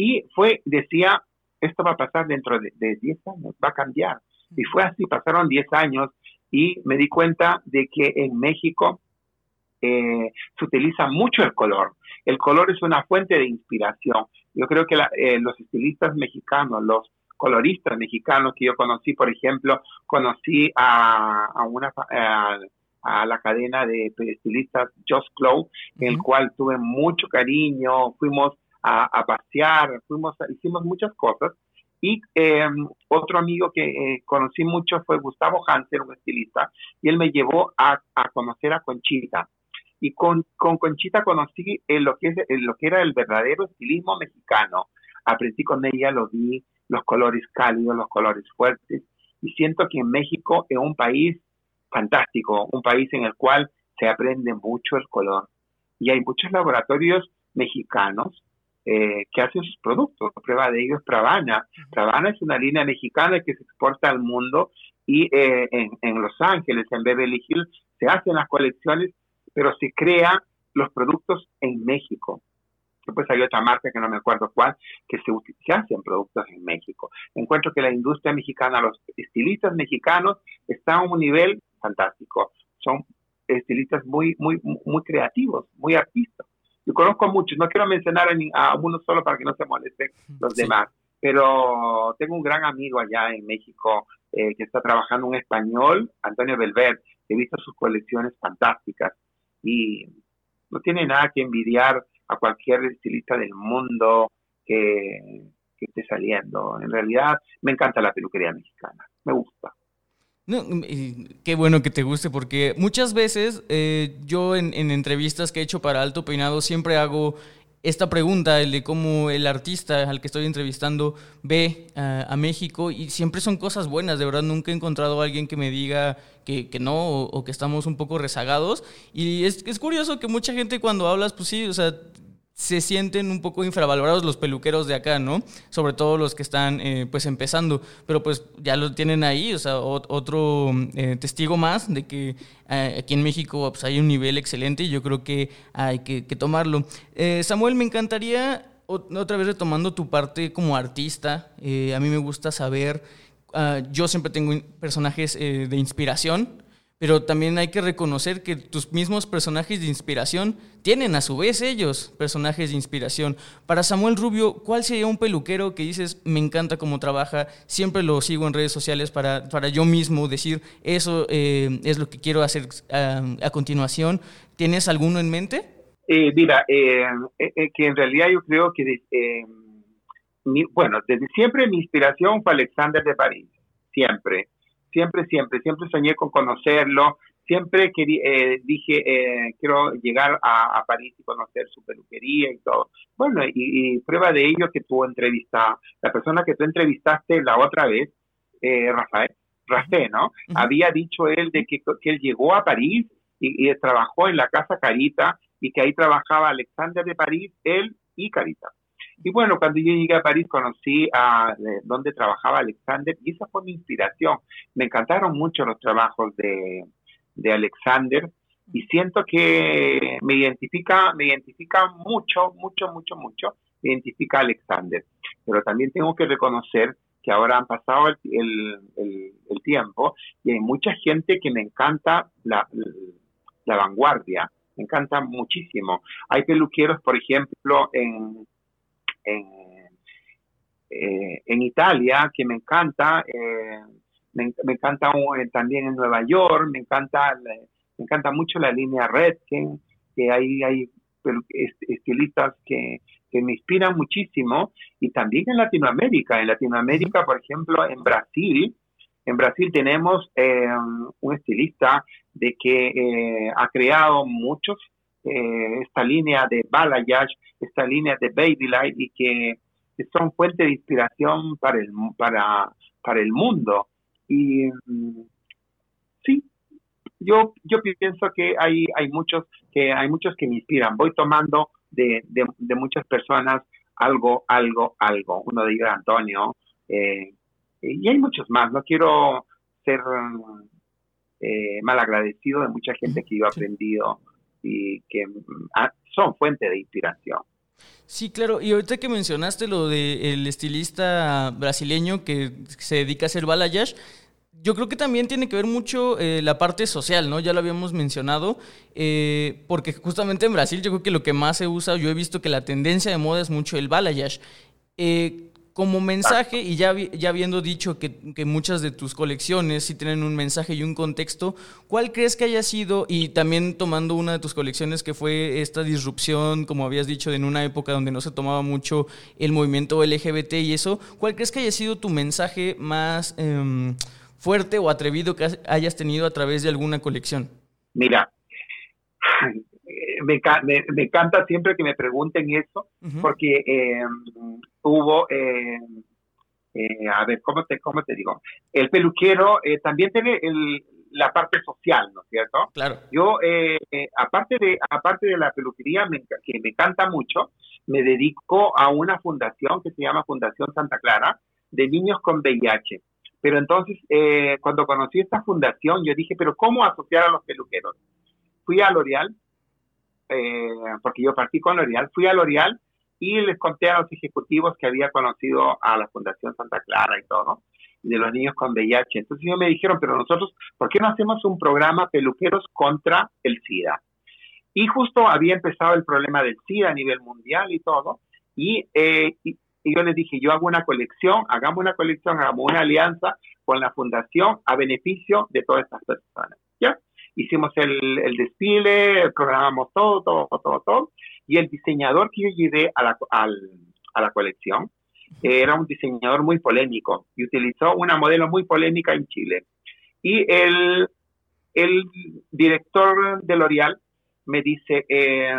Y fue, decía, esto va a pasar dentro de, 10 años, va a cambiar. Y fue así, pasaron 10 años y me di cuenta de que en México eh, se utiliza mucho el color. El color es una fuente de inspiración. Yo creo que eh, los estilistas mexicanos, los coloristas mexicanos que yo conocí, por ejemplo, conocí a, a una a, la cadena de estilistas Just Glow, en el cual tuve mucho cariño, fuimos a, a pasear, fuimos, hicimos muchas cosas. Y em, otro amigo que eh, conocí mucho fue Gustavo Hansen, un estilista, y él me llevó a, a conocer a Conchita. Y con, con Conchita conocí lo, que es, lo que era el verdadero estilismo mexicano. Aprendí con ella, lo vi, los colores cálidos, los colores fuertes. Y siento que en México es un país fantástico, un país en el cual se aprende mucho el color. Y hay muchos laboratorios mexicanos eh, que hacen sus productos. Prueba de ello es Pravana. Pravana es una línea mexicana que se exporta al mundo y eh, en, en, Los Ángeles, en Beverly Hills, se hacen las colecciones, pero se crean los productos en México. Después hay otra marca que no me acuerdo cuál, que se, se hacen productos en México. Encuentro que la industria mexicana, los estilistas mexicanos están a un nivel fantástico. Son estilistas muy, muy, muy creativos, muy artistas. Yo conozco muchos, no quiero mencionar a, uno solo para que no se molesten los demás, pero tengo un gran amigo allá en México eh, que está trabajando en español, Antonio Belver, he visto sus colecciones fantásticas y no tiene nada que envidiar a cualquier estilista del mundo que, que esté saliendo. En realidad me encanta la peluquería mexicana, me gusta. No, qué bueno que te guste, porque muchas veces eh, yo en, entrevistas que he hecho para Alto Peinado siempre hago esta pregunta, el de cómo el artista al que estoy entrevistando ve a México y siempre son cosas buenas, de verdad nunca he encontrado a alguien que me diga que, que no o, o, que estamos un poco rezagados. Y es, es curioso que mucha gente cuando hablas, pues sí, o sea, se sienten un poco infravalorados los peluqueros de acá, ¿no? Sobre todo los que están eh, pues empezando, pero pues ya lo tienen ahí, o sea, otro eh, testigo más de que eh, aquí en México pues, hay un nivel excelente y yo creo que hay que, tomarlo. Samuel, me encantaría, otra vez retomando tu parte como artista, a mí me gusta saber, ah, yo siempre tengo personajes de inspiración, pero también hay que reconocer que tus mismos personajes de inspiración tienen a su vez ellos personajes de inspiración. Para Samuel Rubio, ¿cuál sería un peluquero que dices, me encanta cómo trabaja, siempre lo sigo en redes sociales para, para yo mismo decir, eso eh, es lo que quiero hacer a, continuación? ¿Tienes alguno en mente? Eh, mira, eh, que en realidad yo creo que, bueno, desde siempre mi inspiración fue Alexander de París, siempre siempre, siempre, siempre soñé con conocerlo, siempre quería, eh, dije, eh, quiero llegar a, París y conocer su peluquería y todo. Bueno, y, prueba de ello que tú entrevistas, la persona que tú entrevistaste la otra vez, eh, Rafael, Rafael, ¿no? Había dicho él de que, que él llegó a París y, y, trabajó en la Casa Carita y que ahí trabajaba Alexander de París, él y Carita. Y bueno, cuando yo llegué a París conocí a donde trabajaba Alexander y esa fue mi inspiración. Me encantaron mucho los trabajos de, de Alexander y siento que me identifica, me identifica mucho, mucho, mucho, mucho, me identifica Alexander. Pero también tengo que reconocer que ahora han pasado el, el, el, tiempo y hay mucha gente que me encanta la, la vanguardia, me encanta muchísimo. Hay peluqueros, por ejemplo, en, en, eh, en Italia, que me encanta, eh, me, encanta eh, también en Nueva York, me encanta, me encanta mucho la línea Redken, que ahí hay estilistas que, que me inspiran muchísimo y también en Latinoamérica. En Latinoamérica, por ejemplo, en Brasil, en Brasil tenemos eh, un estilista de que eh, ha creado muchos eh, esta línea de balayage, esta línea de babylight y que, son fuente de inspiración para el para para el mundo. Y mm, sí yo yo pienso que hay hay muchos que hay muchos que me inspiran. Voy tomando de, de, muchas personas algo algo algo. Uno de ellos Antonio eh, y hay muchos más. No quiero ser eh, mal agradecido de mucha gente que yo he aprendido y que ah, son fuente de inspiración. Sí, claro. Y ahorita que mencionaste lo del estilista brasileño que se dedica a hacer balayage, yo creo que también tiene que ver mucho eh, la parte social, ¿no? Ya lo habíamos mencionado, eh, porque justamente en Brasil yo creo que lo que más se usa, yo he visto que la tendencia de moda es mucho el balayage. Eh, como mensaje, y ya, ya habiendo dicho que, muchas de tus colecciones sí tienen un mensaje y un contexto, ¿cuál crees que haya sido, y también tomando una de tus colecciones que fue esta disrupción, como habías dicho, en una época donde no se tomaba mucho el movimiento LGBT y eso, ¿cuál crees que haya sido tu mensaje más em, fuerte o atrevido que hayas tenido a través de alguna colección? Mira, me, me, encanta siempre que me pregunten eso, porque eh, hubo, eh, eh, a ver, ¿cómo te, ¿cómo te digo? El peluquero también tiene el, la parte social, ¿no es cierto? Claro. Yo, aparte, de, aparte de la peluquería, que me encanta mucho, me dedico a una fundación que se llama Fundación Santa Clara de niños con VIH. Pero entonces, cuando conocí esta fundación, yo dije, pero ¿cómo asociar a los peluqueros? Fui a L'Oreal eh, porque yo partí con L'Oreal, fui a L'Oreal y les conté a los ejecutivos que había conocido a la Fundación Santa Clara y todo, de los niños con VIH. Entonces ellos me dijeron, pero nosotros, ¿por qué no hacemos un programa peluqueros contra el SIDA? Y justo había empezado el problema del SIDA a nivel mundial y todo, y, eh, y, yo les dije, yo hago una colección, hagamos una colección, hagamos una alianza con la fundación a beneficio de todas estas personas. ¿Ya? hicimos el, el desfile, programamos todo, todo, todo, todo. Y el diseñador que yo llevé a la, a la colección era un diseñador muy polémico y utilizó una modelo muy polémica en Chile. Y el, el director de L'Oreal me dice, eh,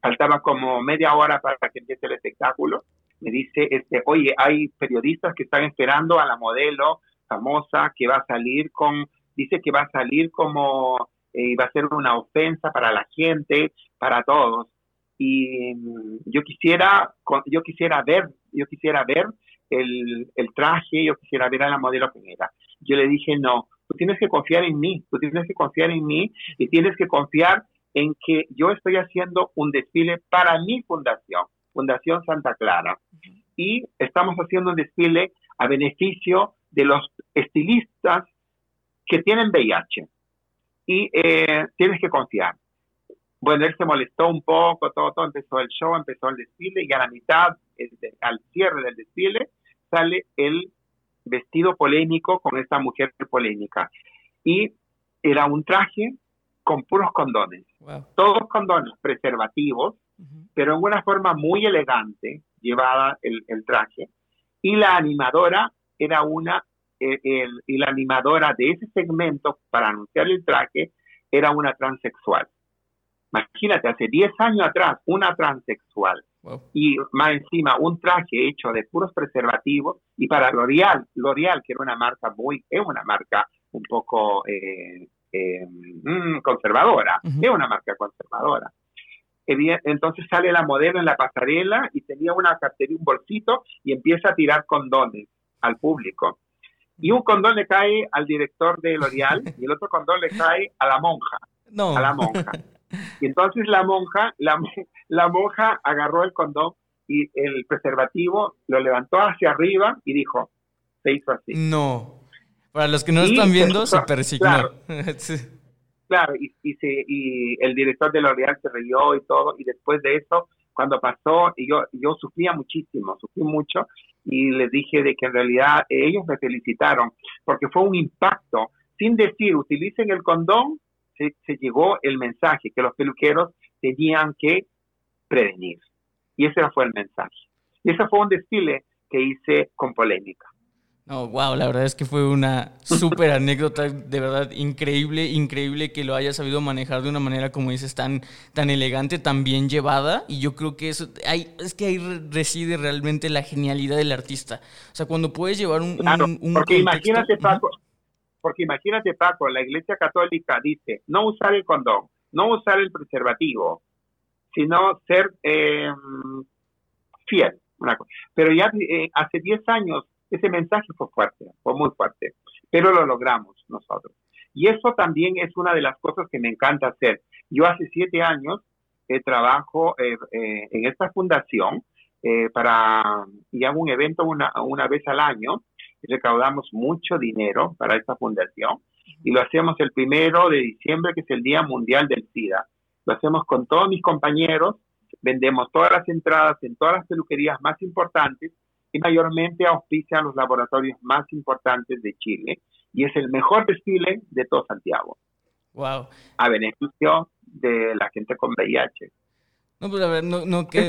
faltaba como media hora para que empiece el espectáculo, me dice, este, oye, hay periodistas que están esperando a la modelo famosa que va a salir con dice que va a salir como, eh, va a ser una ofensa para la gente, para todos. Y yo quisiera, yo quisiera ver, yo quisiera ver el, el traje, yo quisiera ver a la modelo que era. Yo le dije, no, tú tienes que confiar en mí, tú tienes que confiar en mí y tienes que confiar en que yo estoy haciendo un desfile para mi fundación, Fundación Santa Clara. Y estamos haciendo un desfile a beneficio de los estilistas que tienen VIH y eh, tienes que confiar. Bueno, él se molestó un poco, todo, todo, empezó el show, empezó el desfile y a la mitad, al cierre del desfile, sale el vestido polémico con esta mujer polémica. Y era un traje con puros condones, todos condones preservativos, pero en una forma muy elegante llevada el, el traje. Y la animadora era una el, y la animadora de ese segmento para anunciar el traje era una transexual. Imagínate, hace 10 años atrás, una transexual. Y más encima, un traje hecho de puros preservativos. Y para L'Oreal, L'Oreal, que era una marca muy, es una marca un poco eh, eh, mm, conservadora, es una marca conservadora. Entonces sale la modelo en la pasarela y tenía una cartera, un bolsito y empieza a tirar condones al público y un condón le cae al director de L'Oreal y el otro condón le cae a la monja. No. A la monja. [LAUGHS] Y entonces la monja, la, la monja agarró el condón y el preservativo lo levantó hacia arriba y dijo, se hizo así. No. Para los que no están viendo, se, persignó. Claro, [LAUGHS] claro y, y, se, y el director de L'Oreal se rió y todo, y después de eso, cuando pasó, y yo, yo sufría muchísimo, sufrí mucho, y les dije de que en realidad ellos me felicitaron porque fue un impacto. Sin decir, utilicen el condón, se, llegó el mensaje que los peluqueros tenían que prevenir. Y ese fue el mensaje. Y ese fue un desfile que hice con polémica. No, wow, la verdad es que fue una súper anécdota, de verdad increíble, increíble que lo haya sabido manejar de una manera, como dices, tan, tan elegante, tan bien llevada. Y yo creo que eso, hay, es que ahí reside realmente la genialidad del artista. O sea, cuando puedes llevar un... porque imagínate, Paco, porque imagínate, Paco, la Iglesia Católica dice no usar el condón, no usar el preservativo, sino ser eh, fiel. Pero ya eh, hace 10 años ese mensaje fue fuerte, fue muy fuerte, pero lo logramos nosotros. Y eso también es una de las cosas que me encanta hacer. Yo hace siete años eh, trabajo eh, eh, en esta fundación para, y un evento una, una vez al año, recaudamos mucho dinero para esta fundación y lo hacemos el primero de diciembre, que es el Día Mundial del SIDA. Lo hacemos con todos mis compañeros, vendemos todas las entradas en todas las peluquerías más importantes y mayormente auspicia a los laboratorios más importantes de Chile y es el mejor desfile de todo Santiago. Wow. A beneficio de la gente con VIH. No, pues a ver, no, no que...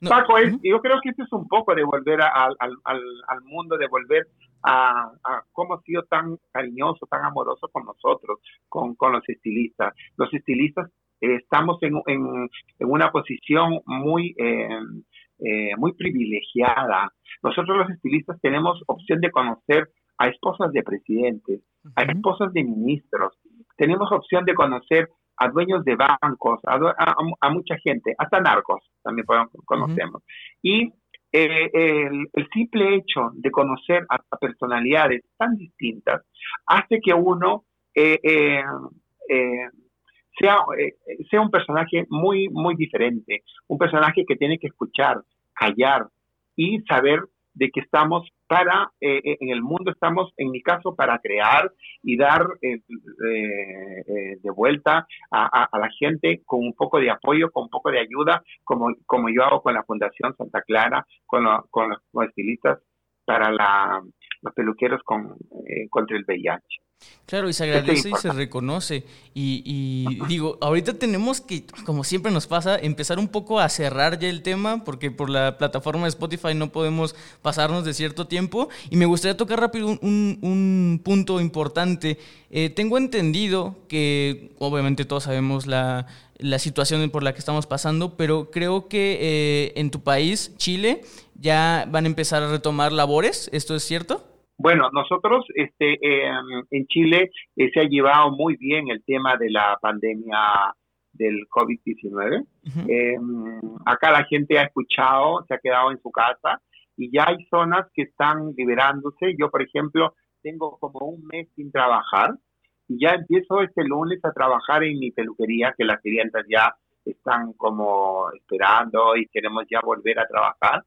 Paco, yo creo que esto es un poco de volver al, al, al, mundo, de volver a, a, cómo ha sido tan cariñoso, tan amoroso con nosotros, con, con los estilistas. Los estilistas eh, estamos en, en, en, una posición muy, eh, eh, muy privilegiada. Nosotros los estilistas tenemos opción de conocer a esposas de presidentes, a esposas de ministros, tenemos opción de conocer a dueños de bancos, a, mucha gente, hasta narcos también conocemos. Y eh, el, simple hecho de conocer a, personalidades tan distintas hace que uno eh, eh, sea, sea un personaje muy, muy diferente, un personaje que tiene que escuchar, callar, y saber de que estamos para, eh, eh, en el mundo estamos, en mi caso, para crear y dar eh, de vuelta a, la gente con un poco de apoyo, con un poco de ayuda, como, como yo hago con la Fundación Santa Clara, con, con los estilistas para la, los peluqueros con, contra el VIH. Claro, y se agradece y se reconoce. Y, digo, ahorita tenemos que, como siempre nos pasa, empezar un poco a cerrar ya el tema, porque por la plataforma de Spotify no podemos pasarnos de cierto tiempo. Y me gustaría tocar rápido un, punto importante. Eh, tengo entendido que, obviamente todos sabemos la, situación por la que estamos pasando, pero creo que eh, en tu país, Chile, ya van a empezar a retomar labores. ¿Esto es cierto? Bueno, nosotros este, en Chile eh, se ha llevado muy bien el tema de la pandemia del COVID-19. Em, acá la gente ha escuchado, se ha quedado en su casa y ya hay zonas que están liberándose. Yo, por ejemplo, tengo como un mes sin trabajar y ya empiezo este lunes a trabajar en mi peluquería, que las clientas ya están como esperando y queremos ya volver a trabajar,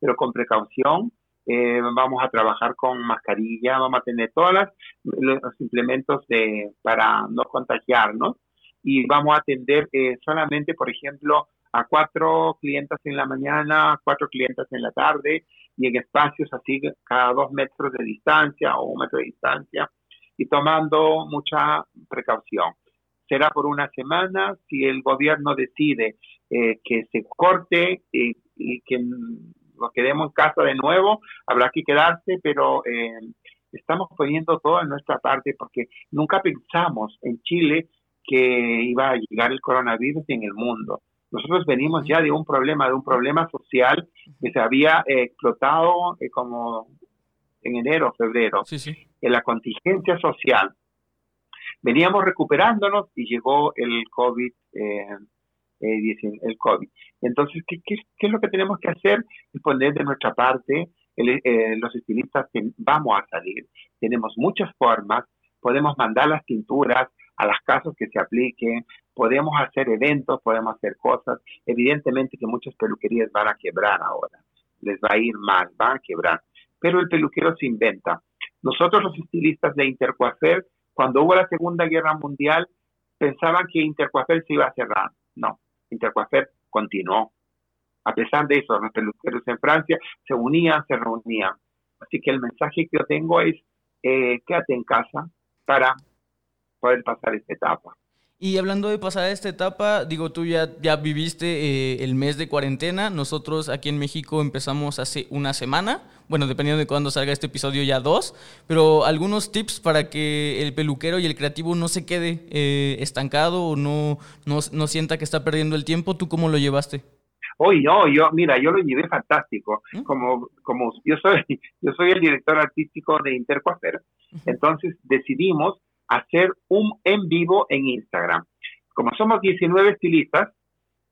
pero con precaución eh, vamos a trabajar con mascarilla, vamos a tener todos los implementos de, para no contagiarnos y vamos a atender eh, solamente, por ejemplo, a cuatro clientes en la mañana, cuatro clientes en la tarde y en espacios así cada dos metros de distancia o un metro de distancia y tomando mucha precaución. Será por una semana, si el gobierno decide eh, que se corte y que nos quedemos en casa de nuevo, habrá que quedarse, pero eh, estamos poniendo todo en nuestra parte porque nunca pensamos en Chile que iba a llegar el coronavirus en el mundo. Nosotros venimos ya de un problema, de un problema social que se había eh, explotado eh, como en enero, febrero, en la contingencia social. Veníamos recuperándonos y llegó el COVID eh, el COVID. Entonces, ¿qué, ¿qué, es lo que tenemos que hacer? Es poner de nuestra parte, eh, los estilistas que vamos a salir. Tenemos muchas formas, podemos mandar las pinturas a las casas que se apliquen, podemos hacer eventos, podemos hacer cosas. Evidentemente que muchas peluquerías van a quebrar ahora, les va a ir mal, van a quebrar. Pero el peluquero se inventa. Nosotros los estilistas de Intercoafer, cuando hubo la Segunda Guerra Mundial, pensaban que Intercoafer se iba a cerrar. No, Intercoafer continuó. A pesar de eso, los peluqueros en Francia se unían, se reunían. Así que el mensaje que yo tengo es, eh, quédate en casa para poder pasar esta etapa. Y hablando de pasar a esta etapa, digo, tú ya, ya viviste eh, el mes de cuarentena. Nosotros aquí en México empezamos hace una semana. Bueno, dependiendo de cuándo salga este episodio, ya dos. Pero algunos tips para que el peluquero y el creativo no se quede eh, estancado o no, no, no sienta que está perdiendo el tiempo. ¿Tú cómo lo llevaste? Hoy no, yo, mira, yo lo llevé fantástico. ¿Mm? Como, como yo soy, [LAUGHS] yo soy el director artístico de Intercoafer, entonces decidimos hacer un en vivo en Instagram. Como somos 19 estilistas,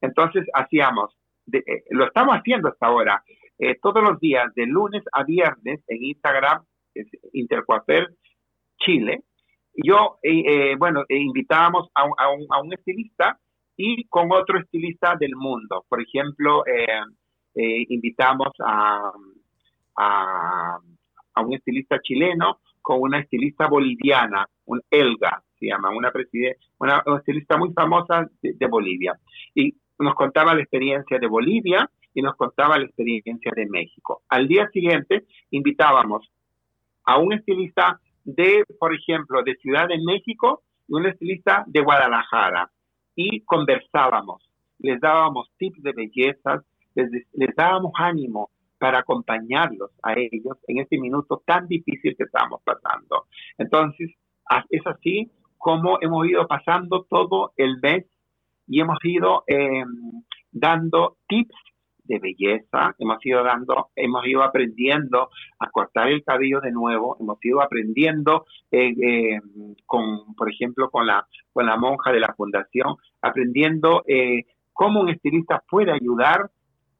entonces hacíamos, eh, lo estamos haciendo hasta ahora, eh, todos los días, de lunes a viernes en Instagram, Intercoafer Chile. Yo, eh, bueno, invitábamos a un, a, un, estilista y con otro estilista del mundo. Por ejemplo, invitamos a, a, a, un estilista chileno con una estilista boliviana, un Elga, se llama, una, una, estilista muy famosa de, Bolivia. Y nos contaba la experiencia de Bolivia y nos contaba la experiencia de México. Al día siguiente invitábamos a un estilista de, por ejemplo, de Ciudad de México y un estilista de Guadalajara y conversábamos, les dábamos tips de bellezas, les, les dábamos ánimo, para acompañarlos a ellos en este minuto tan difícil que estamos pasando. Entonces, es así como hemos ido pasando todo el mes y hemos ido em, dando tips de belleza, hemos ido dando, hemos ido aprendiendo a cortar el cabello de nuevo, hemos ido aprendiendo eh, em, con, por ejemplo, con la, con la monja de la fundación, aprendiendo eh, cómo un estilista puede ayudar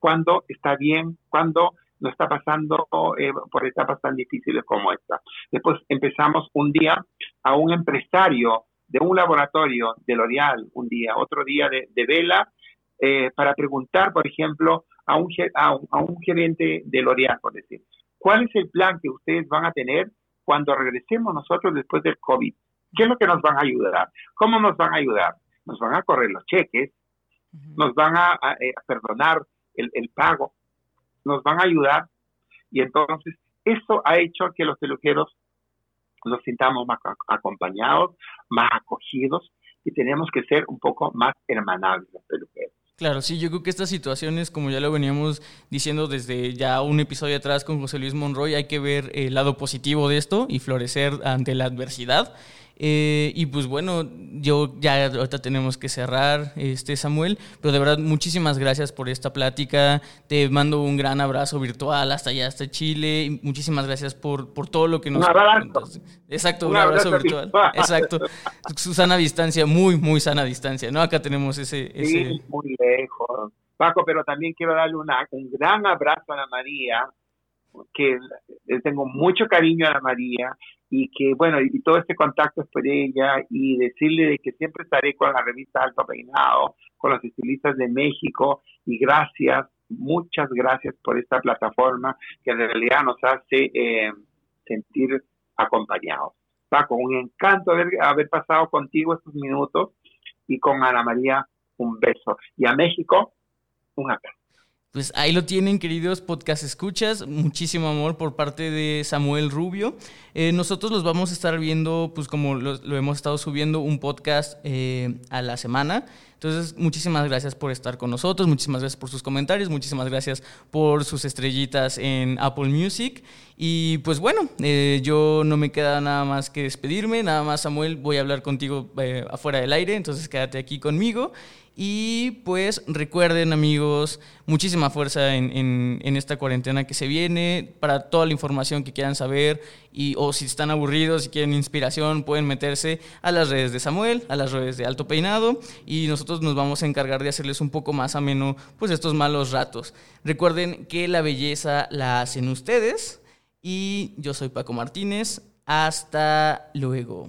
cuando está bien, cuando no está pasando eh, por etapas tan difíciles como esta. Después empezamos un día a un empresario de un laboratorio de L'Oreal, un día, otro día de, Vela, eh, para preguntar, por ejemplo, a un, a un, gerente de L'Oreal, por decir, ¿cuál es el plan que ustedes van a tener cuando regresemos nosotros después del COVID? ¿Qué es lo que nos van a ayudar? ¿Cómo nos van a ayudar? Nos van a correr los cheques, nos van a, eh, perdonar el, pago, nos van a ayudar y entonces eso ha hecho que los peluqueros nos sintamos más acompañados, más acogidos y tenemos que ser un poco más hermanables los peluqueros. Claro, sí, yo creo que estas situaciones, como ya lo veníamos diciendo desde ya un episodio atrás con José Luis Monroy, hay que ver el lado positivo de esto y florecer ante la adversidad. Eh, y pues bueno, yo ya ahorita tenemos que cerrar, este Samuel, pero de verdad muchísimas gracias por esta plática. Te mando un gran abrazo virtual hasta allá, hasta Chile. Y muchísimas gracias por, por todo lo que nos... Un abrazo. Exacto, un, abrazo, virtual. Exacto. [LAUGHS] Susana distancia, muy, muy sana distancia, ¿no? Acá tenemos ese... Sí, muy lejos. Paco, pero también quiero darle una, un gran abrazo a Ana María, que le tengo mucho cariño a Ana María y que bueno, y todo este contacto es por ella y decirle de que siempre estaré con la revista Alto Peinado, con los estilistas de México y gracias, muchas gracias por esta plataforma que en realidad nos hace eh, sentir acompañados. Paco, un encanto haber, haber pasado contigo estos minutos y con Ana María un beso. Y a México, un abrazo. Pues ahí lo tienen, queridos podcast escuchas. Muchísimo amor por parte de Samuel Rubio. Eh, nosotros los vamos a estar viendo, pues como lo, hemos estado subiendo, un podcast eh, a la semana. Entonces, muchísimas gracias por estar con nosotros, muchísimas gracias por sus comentarios, muchísimas gracias por sus estrellitas en Apple Music. Y pues bueno, eh, yo no me queda nada más que despedirme, nada más Samuel, voy a hablar contigo afuera del aire, entonces quédate aquí conmigo. Y pues recuerden amigos, muchísima fuerza en, esta cuarentena que se viene. Para toda la información que quieran saber y, o si están aburridos, si quieren inspiración, pueden meterse a las redes de Samuel, a las redes de Alto Peinado y nosotros nos vamos a encargar de hacerles un poco más ameno pues estos malos ratos. Recuerden que la belleza la hacen ustedes y yo soy Paco Martínez. Hasta luego.